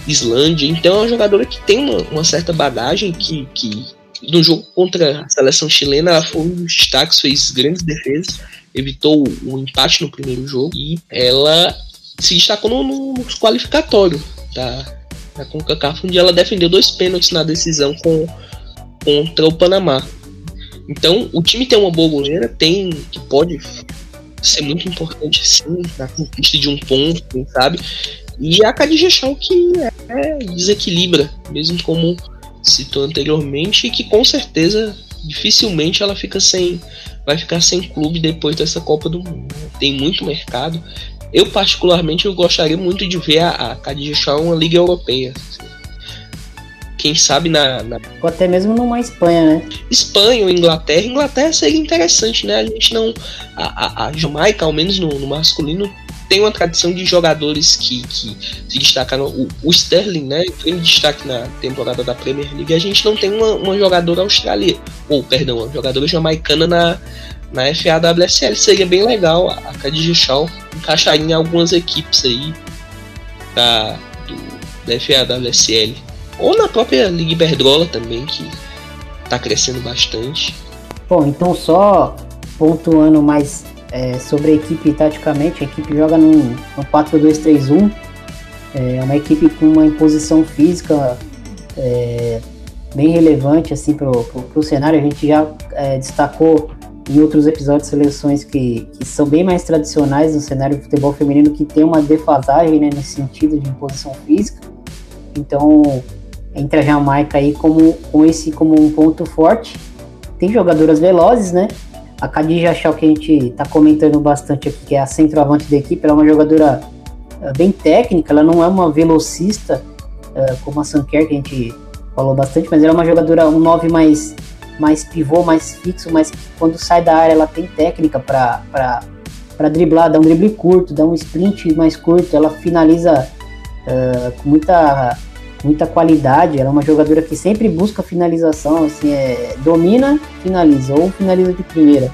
Islândia, então é uma jogadora que tem uma, uma certa bagagem que, que no jogo contra a seleção chilena ela foi um dos destaques, fez grandes defesas evitou o empate no primeiro jogo e ela se destacou no, no, qualificatório da, da CONCACAF, onde ela defendeu dois pênaltis na decisão com, contra o Panamá. Então, o time tem uma boa goleira, tem que pode ser muito importante sim na conquista de um ponto, quem sabe. E a Shaw que é, desequilibra, mesmo como citou anteriormente, e que com certeza dificilmente ela fica sem vai ficar sem clube depois dessa Copa do Mundo. Tem muito mercado. Eu particularmente eu gostaria muito de ver a, a uma liga europeia. Quem sabe na, na, Ou até mesmo numa Espanha, né? Espanha ou Inglaterra. Inglaterra seria interessante, né? A gente não. A, a, a Jamaica, ao menos no, no masculino, tem uma tradição de jogadores que, que se destacaram. O, o Sterling, né? Em destaque na temporada da Premier League. A gente não tem uma, uma jogadora australiana, ou perdão, uma jogadora jamaicana na, na FAWSL. Seria bem legal a Khadija Shaw encaixaria em algumas equipes aí da, do, da FAWSL. Ou na própria Liga Iberdrola também, que está crescendo bastante. Bom, então só pontuando mais é, sobre a equipe taticamente, a equipe joga num 4-2-3-1, é uma equipe com uma imposição física é, bem relevante assim para o cenário. A gente já é, destacou em outros episódios seleções que, que são bem mais tradicionais no cenário do futebol feminino, que tem uma defasagem né, nesse sentido de imposição física. Então, entre a Jamaica aí como, com esse como um ponto forte. Tem jogadoras velozes, né? A Khadija Shaw, que a gente tá comentando bastante aqui, que é a centroavante da equipe, ela é uma jogadora uh, bem técnica, ela não é uma velocista uh, como a Sanker, que a gente falou bastante, mas ela é uma jogadora, um 9 mais, mais pivô, mais fixo, mas quando sai da área ela tem técnica para driblar, dar um drible curto, dar um sprint mais curto, ela finaliza uh, com muita muita qualidade. Ela é uma jogadora que sempre busca finalização, assim, é, domina, finaliza, ou finaliza de primeira.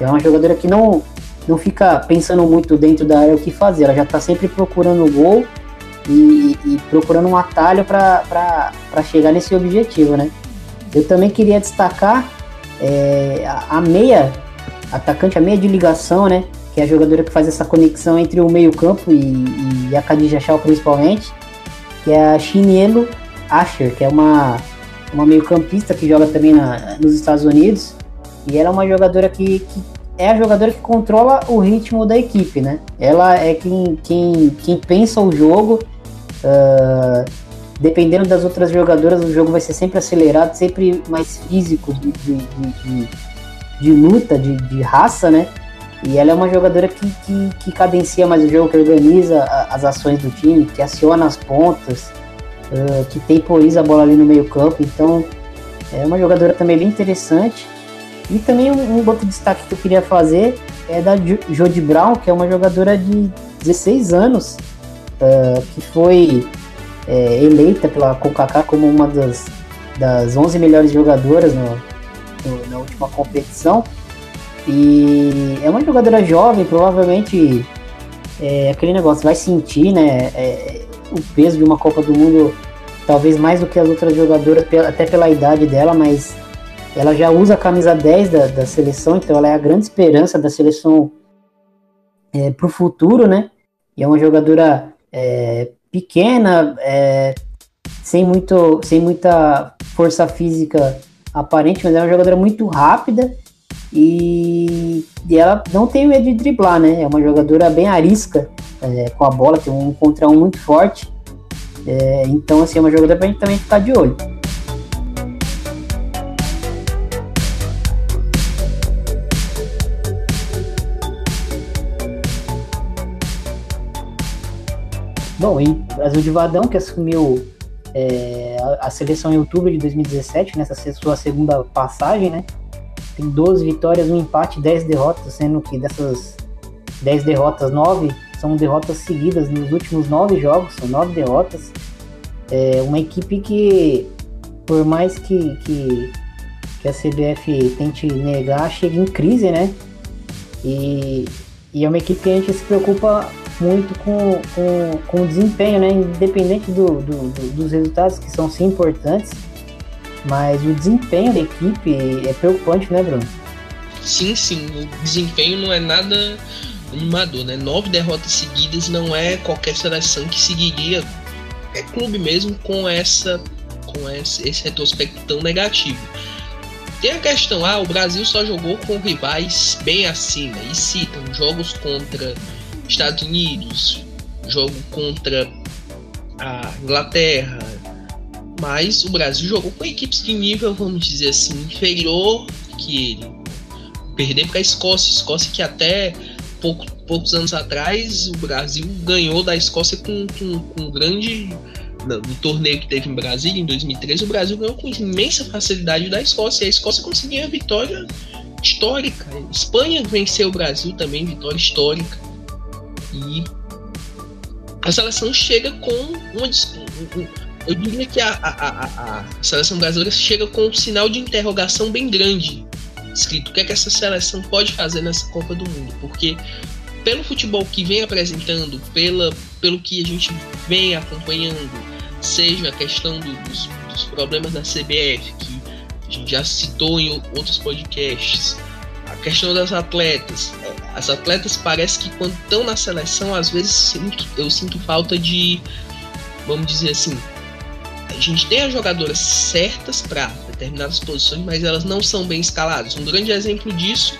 É uma jogadora que não, não fica pensando muito dentro da área o que fazer, ela já está sempre procurando o gol e, e procurando um atalho para chegar nesse objetivo, né? Eu também queria destacar é, a, a meia, atacante, a meia de ligação, né? Que é a jogadora que faz essa conexão entre o meio-campo e, e a Khadija Shaw principalmente que é a Chinielo Asher, que é uma, uma meio-campista que joga também na, nos Estados Unidos. E ela é uma jogadora que, que, é a jogadora que controla o ritmo da equipe, né? Ela é quem, quem, quem pensa o jogo. Uh, dependendo das outras jogadoras, o jogo vai ser sempre acelerado, sempre mais físico, de, de, de, de luta, de, de raça, né? E ela é uma jogadora que, que, que cadencia mais o jogo, que organiza a, as ações do time, que aciona as pontas, uh, que temporiza a bola ali no meio campo. Então é uma jogadora também bem interessante. E também um, um outro destaque que eu queria fazer é da Jodie Brown, que é uma jogadora de 16 anos, uh, que foi é, eleita pela CONCACAF como uma das, das 11 melhores jogadoras no, no, na última competição. E é uma jogadora jovem, provavelmente é, aquele negócio vai sentir né, é, o peso de uma Copa do Mundo, talvez mais do que as outras jogadoras, até pela idade dela, mas ela já usa a camisa 10 da, da seleção, então ela é a grande esperança da seleção é, para o futuro, né? E é uma jogadora é, pequena, é, sem, muito, sem muita força física aparente, mas é uma jogadora muito rápida e, e ela não tem medo de driblar, né? É uma jogadora bem arisca é, com a bola, tem um contra um muito forte. É, então, assim, é uma jogadora pra gente também ficar de olho. Bom, e Brasil de Vadão, que assumiu é, a, seleção em outubro de 2017, nessa sua segunda passagem, né? Tem 12 vitórias, um empate, 10 derrotas, sendo que dessas 10 derrotas, 9 são derrotas seguidas nos últimos 9 jogos, são 9 derrotas. É uma equipe que, por mais que, que, que a CBF tente negar, chega em crise, né? E, e é uma equipe que a gente se preocupa muito com, com, com o desempenho, né? Independente do, do, do, dos resultados, que são sim importantes mas o desempenho da equipe é preocupante, né, Bruno? Sim, sim. O desempenho não é nada animador, né? Nove derrotas seguidas não é qualquer seleção que seguiria é clube mesmo com essa com esse, esse retrospecto tão negativo. Tem a questão, ah, o Brasil só jogou com rivais bem acima e citam jogos contra Estados Unidos, jogo contra a Inglaterra, mas o Brasil jogou com equipes de nível, vamos dizer assim, inferior que ele. Perder para a Escócia, Escócia que até pouco, poucos anos atrás o Brasil ganhou da Escócia com, com, com um grande. No, torneio que teve em Brasília em 2013, o Brasil ganhou com imensa facilidade da Escócia. E a Escócia conseguiu a vitória histórica. A Espanha venceu o Brasil também, vitória histórica. E a seleção chega com uma. Eu diria que a, a, a, a seleção brasileira chega com um sinal de interrogação bem grande escrito o que é que essa seleção pode fazer nessa Copa do Mundo, porque pelo futebol que vem apresentando, pela, pelo que a gente vem acompanhando, seja a questão do, dos, dos problemas da CBF, que a gente já citou em outros podcasts, a questão das atletas. É, as atletas parece que quando estão na seleção, às vezes eu sinto falta de, vamos dizer assim, a gente tem as jogadoras certas para determinadas posições, mas elas não são bem escaladas. Um grande exemplo disso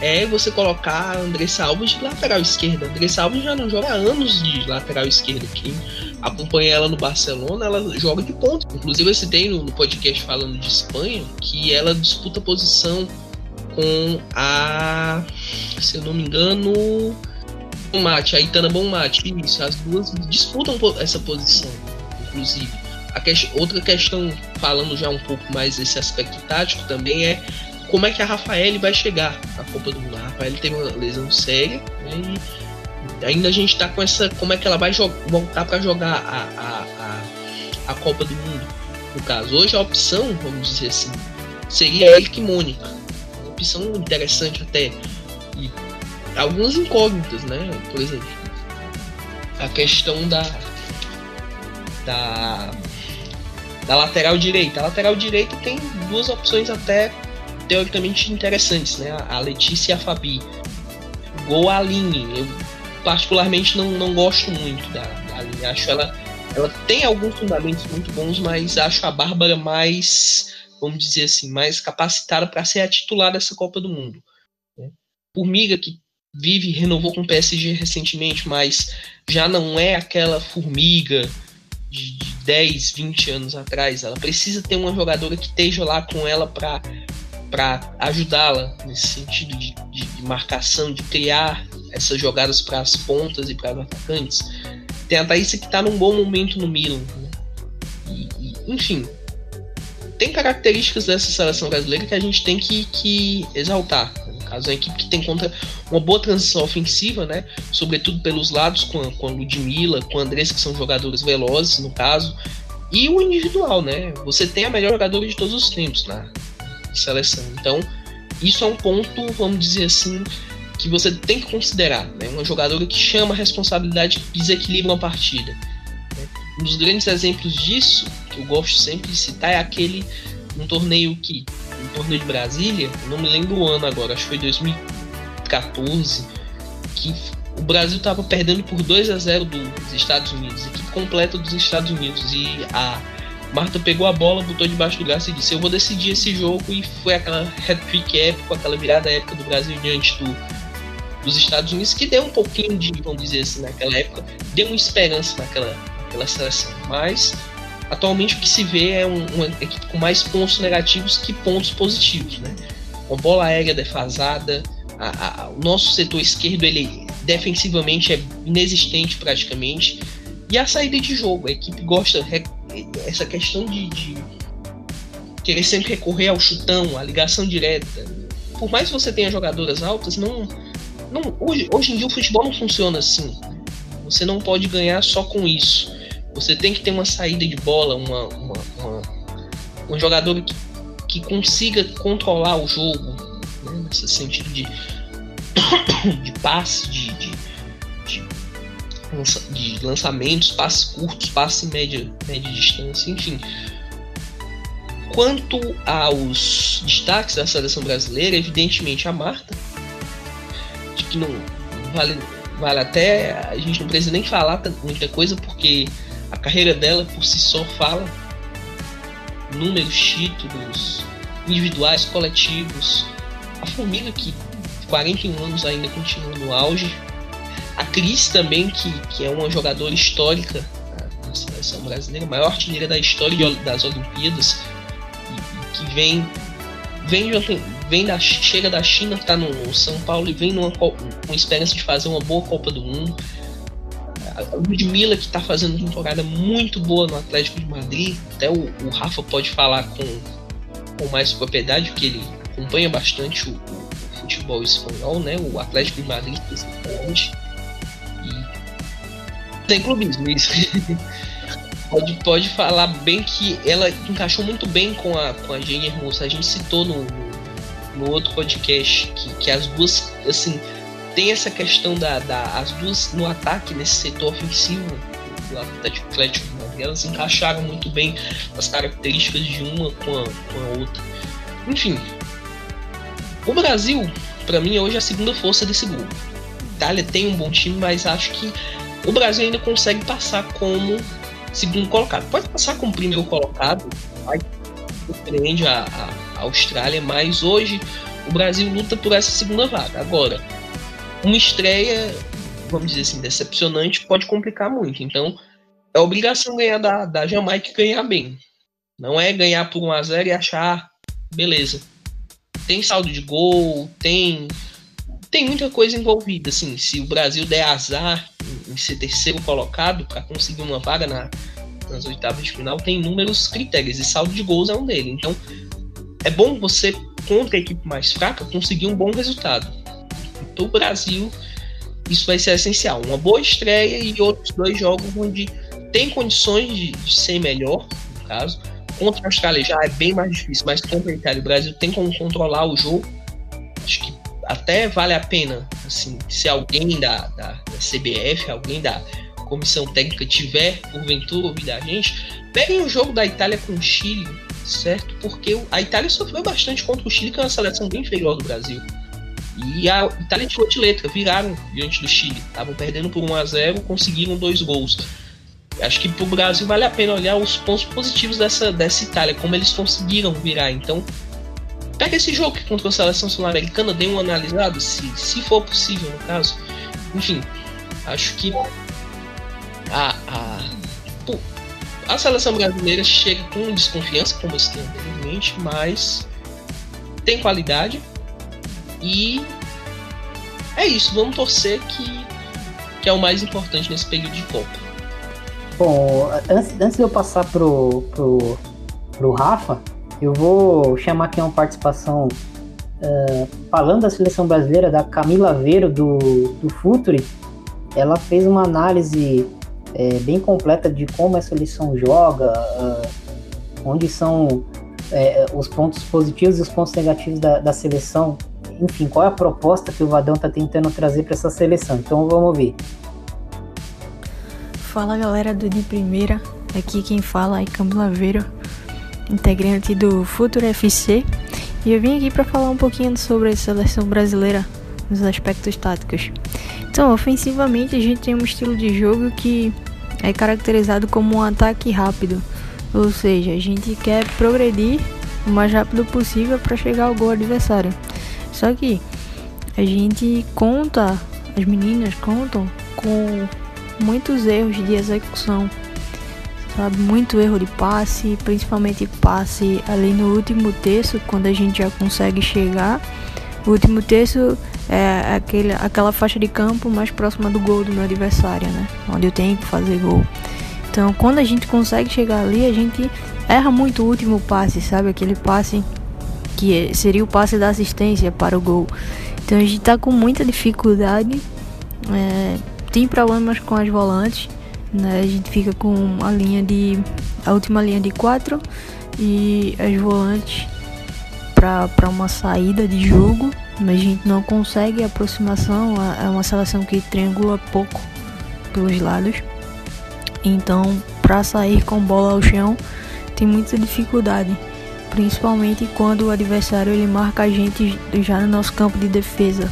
é você colocar a Andressa Alves de lateral esquerda. A Andressa Alves já não joga há anos de lateral esquerda. Quem acompanha ela no Barcelona, ela joga de ponta. Inclusive, eu citei no, no podcast falando de Espanha que ela disputa posição com a. Se eu não me engano. Mate, a Itana Bonmate. Isso, as duas disputam essa posição, inclusive. Que, outra questão, falando já um pouco mais desse aspecto tático, também é como é que a Rafael vai chegar à Copa do Mundo. A Rafael teve uma lesão séria né, e ainda a gente está com essa. Como é que ela vai voltar para jogar a, a, a, a, Copa do Mundo? No caso, hoje a opção, vamos dizer assim, seria Eric Mônica. Uma opção interessante até. E algumas incógnitas, né? Por exemplo, a questão da. da da lateral direita. A lateral direita tem duas opções até teoricamente interessantes, né? A Letícia e a Fabi. Gol Aline. Eu particularmente não, não gosto muito da, da Aline. Acho ela ela tem alguns fundamentos muito bons, mas acho a Bárbara mais, vamos dizer assim, mais capacitada para ser a titular dessa Copa do Mundo. Né? Formiga que vive renovou com o PSG recentemente, mas já não é aquela formiga de, de 10, 20 anos atrás. Ela precisa ter uma jogadora que esteja lá com ela para para ajudá-la nesse sentido de, de, de, marcação, de criar essas jogadas para as pontas e para os atacantes. Tem a Thaís que está num bom momento no Milan. Né? E, e, enfim, tem características dessa seleção brasileira que a gente tem que, que exaltar caso, é uma equipe que tem contra uma boa transição ofensiva, né? Sobretudo pelos lados, com a, com a Ludmilla, com a Andressa, que são jogadores velozes, no caso. E o individual, né? Você tem a melhor jogadora de todos os tempos na seleção. Então, isso é um ponto, vamos dizer assim, que você tem que considerar. Né? Uma jogadora que chama a responsabilidade, que desequilibra uma partida. Né? Um dos grandes exemplos disso, que eu gosto sempre de citar, é aquele um torneio que torneio de Brasília, não me lembro o ano agora, acho que foi 2014, que o Brasil estava perdendo por 2 a 0 dos Estados Unidos, equipe completa dos Estados Unidos, e a Marta pegou a bola, botou debaixo do braço e disse: Eu vou decidir esse jogo. E foi aquela hat-trick épica, aquela virada épica do Brasil diante do, dos Estados Unidos, que deu um pouquinho de, vamos dizer assim, naquela época, deu uma esperança naquela, naquela seleção. Mas Atualmente o que se vê é um, uma equipe com mais pontos negativos que pontos positivos, né? Uma bola aérea defasada, a, a, o nosso setor esquerdo ele defensivamente é inexistente praticamente e a saída de jogo a equipe gosta essa questão de, de querer sempre recorrer ao chutão, à ligação direta. Por mais que você tenha jogadoras altas, não, não hoje, hoje em dia o futebol não funciona assim. Você não pode ganhar só com isso. Você tem que ter uma saída de bola, uma, uma, uma um jogador que, que consiga controlar o jogo, né? nesse sentido de, de passe, de, de, de, lança, de lançamentos, passes curtos, passe média, média distância, enfim. Quanto aos destaques da seleção brasileira, evidentemente a Marta, que não vale, vale até a gente não precisa nem falar muita coisa porque a carreira dela por si só fala números, títulos individuais, coletivos. A Formiga que 41 anos ainda continua no auge. A Cris também, que, que é uma jogadora histórica na seleção brasileira, maior artilheira da história das Olimpíadas, e, que vem vem, vem da, chega da China, está no São Paulo e vem numa, com esperança de fazer uma boa Copa do Mundo. A Ludmilla, que está fazendo uma temporada muito boa no Atlético de Madrid, até o, o Rafa pode falar com, com mais propriedade, porque ele acompanha bastante o, o, futebol espanhol, né? o Atlético de Madrid principalmente. E tem clubismo isso. pode, pode falar bem que ela encaixou muito bem com a, com a Jane Hermoso. A gente citou no, no, no, outro podcast que, que as duas, assim, tem essa questão da, da as duas no ataque, nesse setor ofensivo do Atlético, Atlético elas encaixaram muito bem as características de uma com a, com a outra. Enfim, o Brasil, para mim, é hoje é a segunda força desse grupo. A Itália tem um bom time, mas acho que o Brasil ainda consegue passar como segundo colocado. Pode passar como primeiro colocado, vai surpreende a, a, Austrália, mas hoje o Brasil luta por essa segunda vaga. Agora, uma estreia, vamos dizer assim, decepcionante pode complicar muito. Então, é obrigação ganhar da, da Jamaica ganhar bem. Não é ganhar por 1 a 0 e achar, beleza. Tem saldo de gol, tem tem muita coisa envolvida, assim, se o Brasil der azar em, ser terceiro colocado para conseguir uma vaga na, nas oitavas de final, tem inúmeros critérios e saldo de gols é um deles. Então, é bom você contra a equipe mais fraca conseguir um bom resultado. Para o Brasil, isso vai ser essencial. Uma boa estreia e outros dois jogos onde tem condições de, de ser melhor, no caso. Contra a Austrália já é bem mais difícil, mas contra a Itália o Brasil tem como controlar o jogo. Acho que até vale a pena, assim, se alguém da, da, da CBF, alguém da comissão técnica tiver, porventura, ouvir a gente, peguem o jogo da Itália com o Chile, certo? Porque a Itália sofreu bastante contra o Chile, que é uma seleção bem inferior do Brasil. E a Itália de letra, viraram diante do Chile. Estavam perdendo por 1 a 0 conseguiram dois gols. Acho que para o Brasil vale a pena olhar os pontos positivos dessa, dessa Itália, como eles conseguiram virar. Então, Pega esse jogo contra a seleção sul-americana, dê um analisado, se, se for possível, no caso. Enfim, acho que a, a, a seleção brasileira chega com desconfiança, como citei anteriormente, mas tem qualidade e é isso. Vamos torcer que, que é o mais importante nesse período de Copa. Bom, antes, antes de eu passar pro, pro, pro Rafa, eu vou chamar aqui uma participação uh, falando da seleção brasileira, da Camila Veiro, do, do Futuri. Ela fez uma análise é, bem completa de como a seleção joga, uh, onde são é, os pontos positivos e os pontos negativos da, da seleção. Enfim, qual é a proposta que o Vadão está tentando trazer para essa seleção. Então vamos ver. Fala galera do De Primeira, aqui quem fala é Camila Veiro integrante do Futuro FC, e eu vim aqui para falar um pouquinho sobre a seleção brasileira nos aspectos táticos. Então, ofensivamente, a gente tem um estilo de jogo que é caracterizado como um ataque rápido, ou seja, a gente quer progredir o mais rápido possível para chegar ao gol adversário. Só que a gente conta, as meninas contam com muitos erros de execução sabe? Muito erro de passe, principalmente passe ali no último terço, quando a gente já consegue chegar. O último terço é aquele, aquela faixa de campo mais próxima do gol do meu adversário, né? Onde eu tenho que fazer gol. Então, quando a gente consegue chegar ali, a gente erra muito o último passe, sabe? Aquele passe que é, seria o passe da assistência para o gol. Então, a gente tá com muita dificuldade, é, tem problemas com as volantes né? A gente fica com a linha de a última linha de quatro e as volantes para uma saída de jogo, mas a gente não consegue aproximação, é uma seleção que triangula pouco pelos lados. Então, para sair com bola ao chão, tem muita dificuldade, principalmente quando o adversário ele marca a gente já no nosso campo de defesa.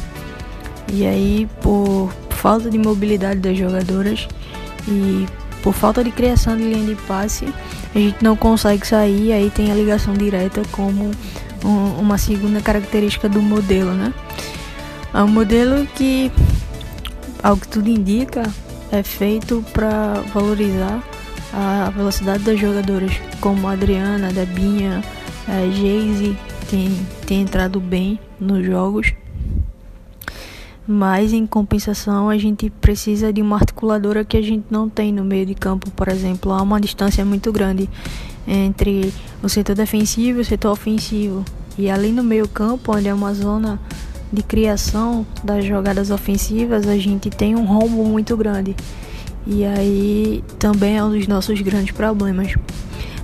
E aí, por falta de mobilidade das jogadoras, e por falta de criação de linha de passe, a gente não consegue sair. Aí tem a ligação direta como um, uma segunda característica do modelo, né? É um modelo que, ao que tudo indica, é feito para valorizar a velocidade das jogadoras, como a Adriana, a Debinha, a Geise, tem, tem entrado bem nos jogos. Mas em compensação, a gente precisa de uma articuladora que a gente não tem no meio de campo, por exemplo. Há uma distância muito grande entre o setor defensivo e o setor ofensivo. E ali no meio campo, onde é uma zona de criação das jogadas ofensivas, a gente tem um rombo muito grande. E aí também é um dos nossos grandes problemas.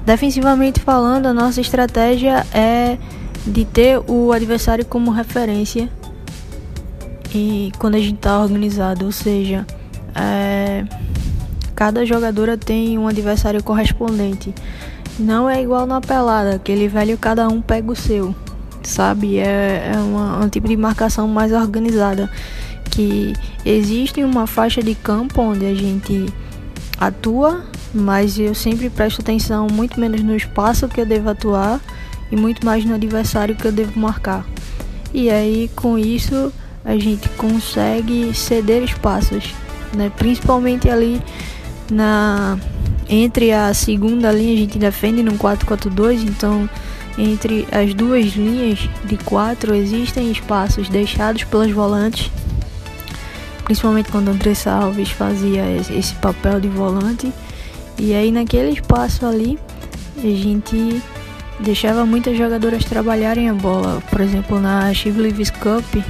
Defensivamente falando, a nossa estratégia é de ter o adversário como referência e quando a gente está organizado, ou seja, é, cada jogadora tem um adversário correspondente. Não é igual na pelada, aquele velho cada um pega o seu, sabe? É, é uma, um tipo de marcação mais organizada. Que existe uma faixa de campo onde a gente atua, mas eu sempre presto atenção muito menos no espaço que eu devo atuar e muito mais no adversário que eu devo marcar. E aí com isso a gente consegue ceder espaços, né? Principalmente ali na entre a segunda linha a gente defende no 4-4-2, então entre as duas linhas de quatro existem espaços deixados pelas volantes, principalmente quando Andressa Alves fazia esse papel de volante. E aí naquele espaço ali a gente deixava muitas jogadoras trabalharem a bola. Por exemplo, na Chivlevis Cup,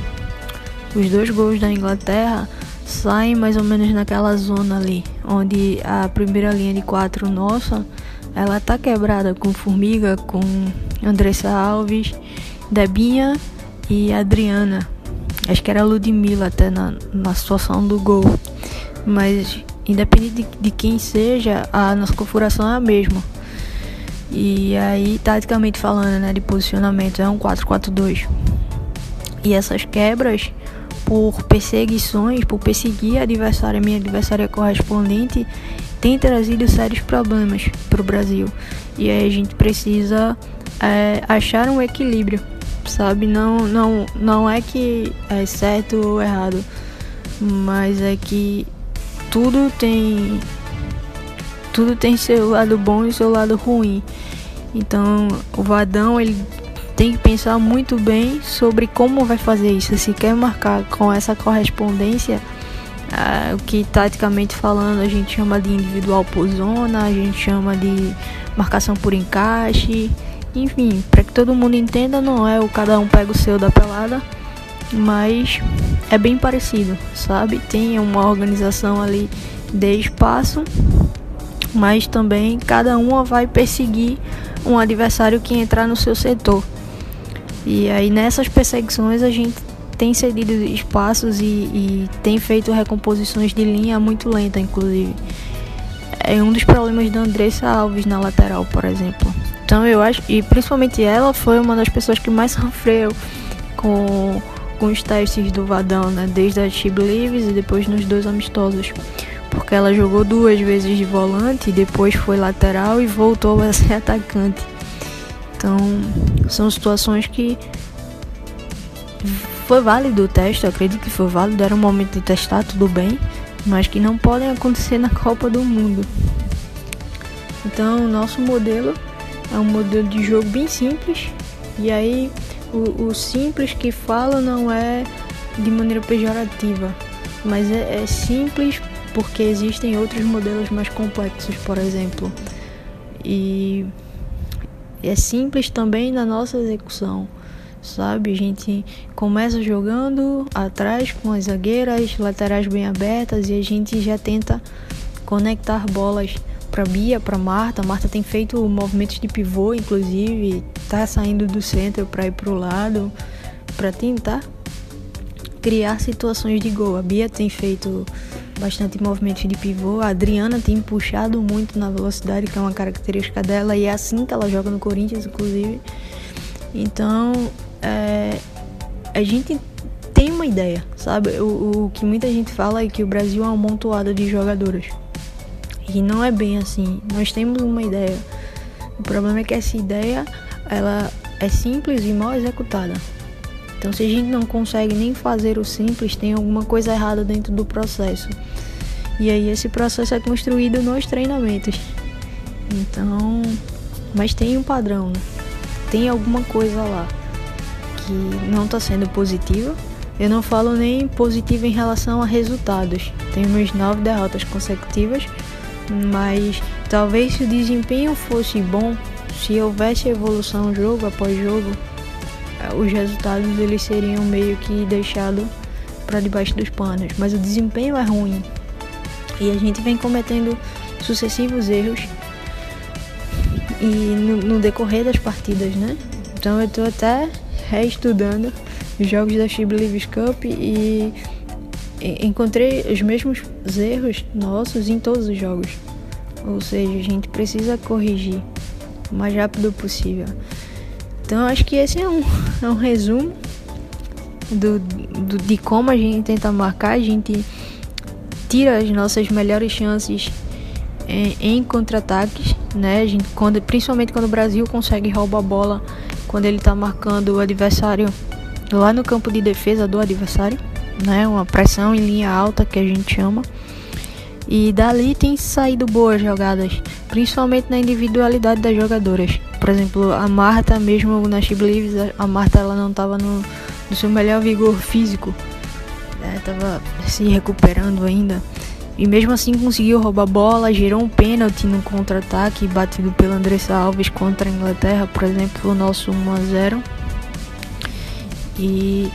os dois gols da Inglaterra saem mais ou menos naquela zona ali, onde a primeira linha de quatro nossa, ela tá quebrada com Formiga, com Andressa Alves, Debinha e Adriana. Acho que era Ludmilla até na, na situação do gol. Mas independente de, de quem seja, a nossa configuração é a mesma. E aí, taticamente falando, né, de posicionamento, é um 4-4-2. E essas quebras, por perseguições, por perseguir a adversária, minha adversária correspondente, tem trazido sérios problemas para o Brasil. E aí a gente precisa é, achar um equilíbrio, sabe? Não, não, não é que é certo ou errado, mas é que tudo tem tudo tem seu lado bom e seu lado ruim. Então, o Vadão ele tem que pensar muito bem sobre como vai fazer isso. Se quer marcar com essa correspondência, uh, o que taticamente falando a gente chama de individual por zona, a gente chama de marcação por encaixe, enfim, para que todo mundo entenda, não é o cada um pega o seu da pelada, mas é bem parecido, sabe? Tem uma organização ali de espaço mas também cada uma vai perseguir um adversário que entrar no seu setor. E aí nessas perseguições a gente tem cedido espaços e, e tem feito recomposições de linha muito lenta, inclusive. É um dos problemas da Andressa Alves na lateral, por exemplo. Então eu acho, e principalmente ela foi uma das pessoas que mais sofreu com, com os testes do Vadão, né? Desde a Chib Leaves e depois nos dois amistosos porque ela jogou duas vezes de volante, depois foi lateral e voltou a ser atacante. Então, são situações que foi válido o teste, acredito que foi válido, era um momento de testar, tudo bem, mas que não podem acontecer na Copa do Mundo. Então, o nosso modelo é um modelo de jogo bem simples, e aí o, o simples que falo não é de maneira pejorativa, mas é, é simples porque existem outros modelos mais complexos, por exemplo. E é simples também na nossa execução, sabe? A gente começa jogando atrás com as zagueiras, laterais bem abertas e a gente já tenta conectar bolas para Bia, para Marta. Marta tem feito movimentos de pivô, inclusive, tá saindo do centro para ir pro lado para tentar criar situações de gol. A Bia tem feito bastante movimento de pivô. A Adriana tem puxado muito na velocidade, que é uma característica dela, e é assim que ela joga no Corinthians, inclusive. Então, é, a gente tem uma ideia, sabe? O, o, que muita gente fala é que o Brasil é uma montoada de jogadoras. E não é bem assim. Nós temos uma ideia. O problema é que essa ideia ela é simples e mal executada. Então, se a gente não consegue nem fazer o simples, tem alguma coisa errada dentro do processo. E aí, esse processo é construído nos treinamentos. Então, mas tem um padrão, né? Tem alguma coisa lá que não está sendo positiva. Eu não falo nem positivo em relação a resultados. Temos nove derrotas consecutivas, mas talvez se o desempenho fosse bom, se houvesse evolução jogo após jogo, eh, os resultados eles seriam meio que deixados para debaixo dos panos. Mas o desempenho é ruim e a gente vem cometendo sucessivos erros e no, no decorrer das partidas, né? Então eu estou até reestudando os jogos da She Believes Cup e encontrei os mesmos erros nossos em todos os jogos. Ou seja, a gente precisa corrigir o mais rápido possível. Então acho que esse é um, é um resumo do, do, de como a gente tenta marcar, a gente tira as nossas melhores chances em, em contra-ataques, né? A gente, quando, principalmente quando o Brasil consegue roubar a bola, quando ele está marcando o adversário lá no campo de defesa do adversário, né? Uma pressão em linha alta que a gente chama. E dali tem saído boas jogadas, principalmente na individualidade das jogadoras. Por exemplo, a Marta, mesmo na She a Marta ela não estava no, no, seu melhor vigor físico, estava né? se recuperando ainda. E mesmo assim conseguiu roubar bola, gerou um pênalti no contra-ataque batido pela Andressa Alves contra a Inglaterra, por exemplo, o nosso 1 a 0. E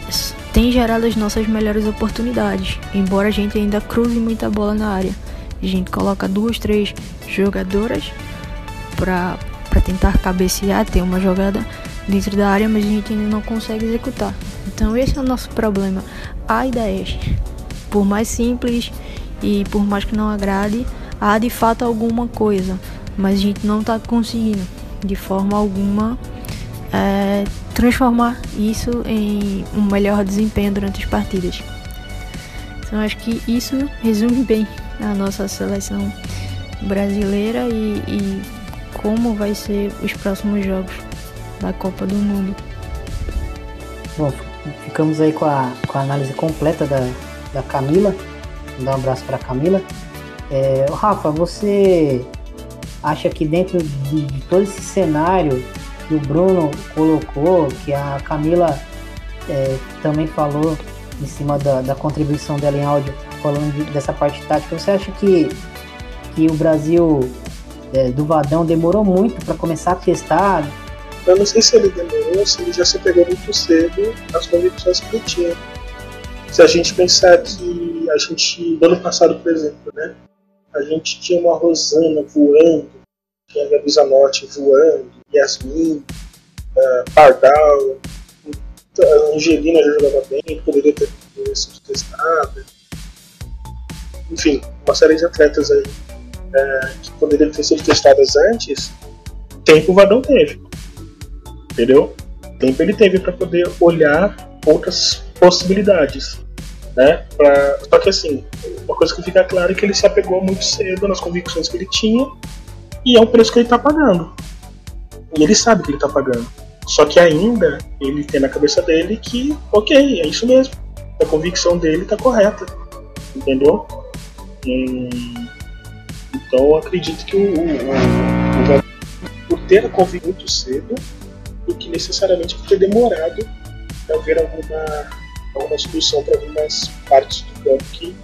tem gerado as nossas melhores oportunidades, embora a gente ainda cruze muita bola na área. A gente coloca duas, três jogadoras para tentar cabecear, ter uma jogada dentro da área, mas a gente ainda não consegue executar. Então esse é o nosso problema. Há ideias, por mais simples e por mais que não agrade, há de fato alguma coisa, mas a gente não está conseguindo de forma alguma é, transformar isso em um melhor desempenho durante as partidas. Então acho que isso resume bem a nossa seleção brasileira e, e como vai ser os próximos jogos da Copa do Mundo. Bom, ficamos aí com a, com a análise completa da, da Camila. Vou dar um abraço para Camila. É, Rafa, você acha que dentro de, de todo esse cenário que o Bruno colocou, que a Camila é, também falou em cima da, da, contribuição dela em áudio, falando de, dessa parte tática, você acha que, que o Brasil é, do Vadão demorou muito para começar a testar? Eu não sei se ele demorou, se ele já se pegou muito cedo as convicções que ele tinha. Se a gente pensar que a gente, no ano passado, por exemplo, né, a gente tinha uma Rosana voando, tinha a Gabi Zanotti voando, Yasmin, uh, Pardal, a Angelina já jogava bem, poderia ter sido testada. Enfim, uma série de atletas aí uh, que poderiam ter sido testadas antes, tempo o Vadão teve. Entendeu? Tempo ele teve para poder olhar outras possibilidades. Né? Pra... Só que assim, uma coisa que fica clara é que ele se apegou muito cedo nas convicções que ele tinha e é o preço que ele está pagando. Ele sabe que ele tá pagando. Só que ainda ele tem na cabeça dele que, ok, é isso mesmo. A convicção dele tá correta. Entendeu? Hum, então eu acredito que o, o, o, por ter a convicção muito cedo do que necessariamente por ter demorado para haver alguma, alguma solução para algumas partes do campo que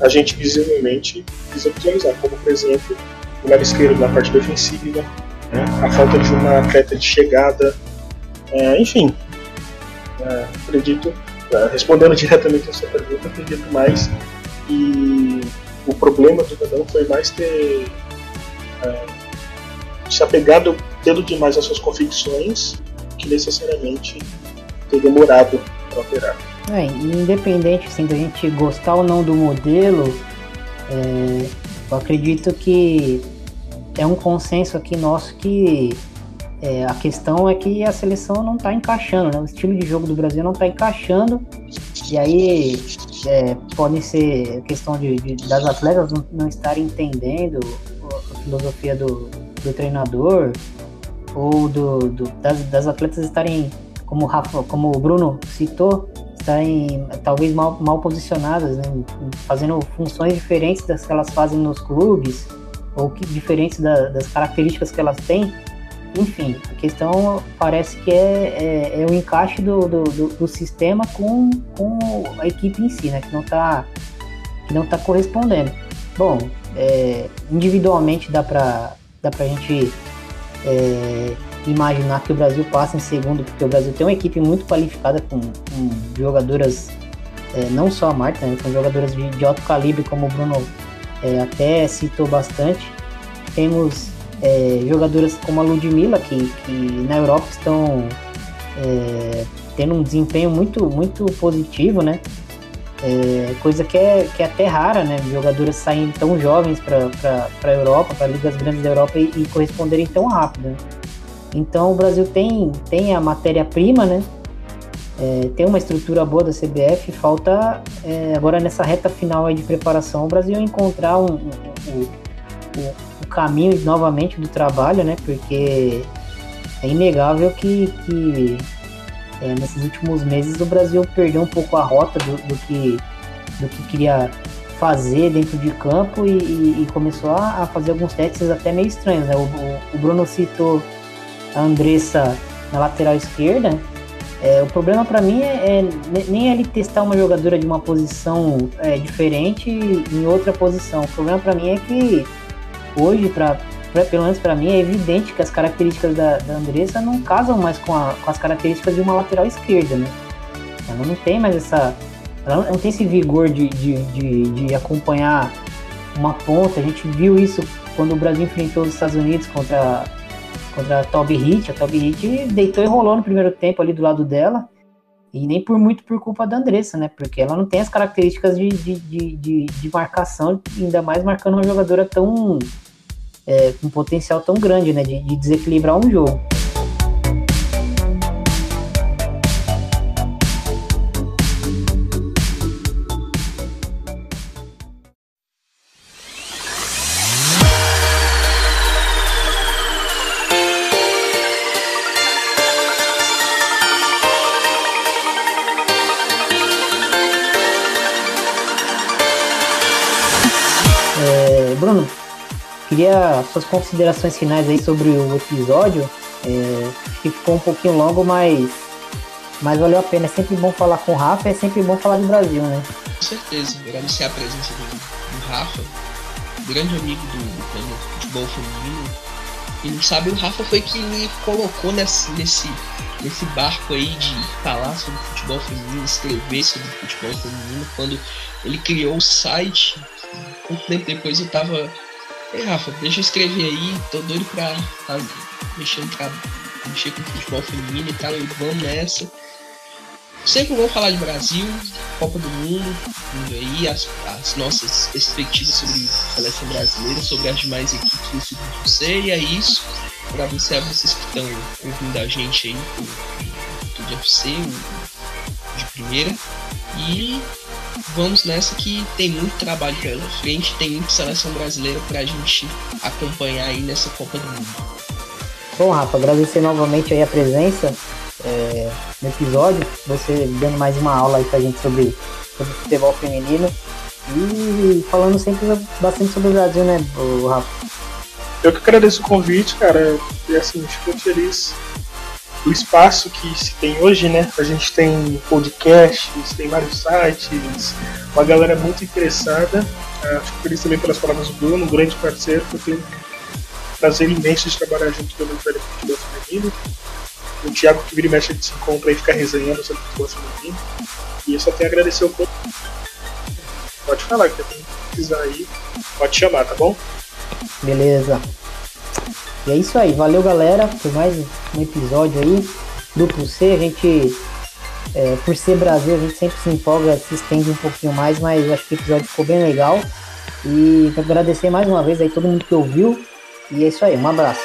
a gente visivelmente precisa visualizar, como por exemplo o lado esquerdo na parte defensiva, né? a falta de uma atleta de chegada, é, enfim. É, acredito, é, respondendo diretamente a sua pergunta, acredito mais que o problema do Dadão foi mais ter é, se apegado tendo demais às suas convicções que necessariamente ter demorado para operar. É, independente assim, da gente gostar ou não do modelo, é, eu acredito que é um consenso aqui nosso que é, a questão é que a seleção não está encaixando, né? O estilo de jogo do Brasil não está encaixando. E aí é, pode ser questão de, de das atletas não, não, estarem entendendo a filosofia do, do treinador ou do, do das, das, atletas estarem, como o, Rafa, como o Bruno citou, estarem talvez mal, mal posicionadas, né? fazendo funções diferentes das que elas fazem nos clubes ou que diferentes da, das características que elas têm. Enfim, a questão parece que é, é, é o encaixe do, do, do, do, sistema com, com a equipe em si, né? Que não está que não tá correspondendo. Bom, é, individualmente dá para dá pra gente é, imaginar que o Brasil passa em segundo, porque o Brasil tem uma equipe muito qualificada com, com jogadoras, é, não só a Marta, né, com jogadoras de, de alto calibre, como o Bruno é, até citou bastante. Temos é, jogadoras como a Ludmilla, que, que na Europa estão é, tendo um desempenho muito, muito positivo, né? É, coisa que é, que é até rara, né? Jogadoras saindo tão jovens para a Europa, para ligas grandes da Europa e, e corresponderem tão rápido. Né? Então o Brasil tem, tem a matéria-prima, né? É, tem uma estrutura boa da CBF, falta é, agora nessa reta final de preparação o Brasil encontrar um, um, um, o caminho novamente do trabalho, né? Porque é inegável que, que é, nesses últimos meses o Brasil perdeu um pouco a rota do, do que, do que queria fazer dentro de campo e, e, e começou a, a, fazer alguns testes até meio estranhos. Né? O, o, o, Bruno citou a Andressa na lateral esquerda. É, o problema para mim é, é, nem ele testar uma jogadora de uma posição é, diferente em outra posição. O problema para mim é que hoje, pra, pra pelo menos para mim, é evidente que as características da, da Andressa não casam mais com, a, com as características de uma lateral esquerda, né? Ela não tem mais essa. Ela não tem esse vigor de, de, de, de acompanhar uma ponta. A gente viu isso quando o Brasil enfrentou os Estados Unidos contra, contra a Toby Hit. A Toby Hit deitou e rolou no primeiro tempo ali do lado dela. E nem por muito por culpa da Andressa, né? Porque ela não tem as características de, de, de, de, de marcação, ainda mais marcando uma jogadora tão. É, com potencial tão grande, né? De, de desequilibrar um jogo. Queria suas considerações finais aí sobre o episódio. É, que ficou um pouquinho longo, mas, mas valeu a pena. É sempre bom falar com o Rafa, é sempre bom falar do Brasil, né? Com certeza, agradecer a presença do, do Rafa, grande amigo do, do futebol feminino. E não sabe, o Rafa foi que me colocou nesse, nesse, nesse barco aí de falar sobre futebol feminino, escrever sobre futebol feminino, quando ele criou o site pouco tempo depois eu tava. Ei, Rafa, deixa eu escrever aí, tô doido pra tá mexendo pra mexer com futebol feminino e tal, e vamos nessa. Sempre vou falar de Brasil, Copa do Mundo, aí, as, as nossas perspectivas sobre a seleção brasileira, sobre as demais equipes do Segundo e é isso. Agradecer a vocês que estão ouvindo a gente aí do, do UFC, de primeira. E vamos nessa que tem muito trabalho pela frente, tem muita seleção brasileira para a gente acompanhar aí nessa Copa do Mundo. Bom, Rafa, agradecer novamente aí a presença é, no episódio, você dando mais uma aula aí pra gente sobre, sobre futebol feminino e falando sempre bastante sobre o Brasil, né, Rafa? Eu que agradeço o convite, cara, e assim, fico feliz do espaço que se tem hoje, né? A gente tem podcasts, tem vários sites, uma galera muito interessada. Uh, fico feliz também pelas palavras do Bruno, um grande parceiro, que eu tenho prazer imenso de trabalhar junto com o Velho Futebol Feminino. O Thiago que vira e mexe a gente se encontra e fica resenhando sobre o futebol feminino. E eu só tenho a agradecer o convite. Pode falar, que tem que precisar aí, pode chamar, tá bom? Beleza. E é isso aí, valeu galera por mais um episódio aí. Duplo C, a gente, é, por ser Brasil, a gente sempre se empolga, se estende um pouquinho mais, mas acho que o episódio ficou bem legal. E agradecer mais uma vez aí todo mundo que ouviu. E é isso aí, um abraço.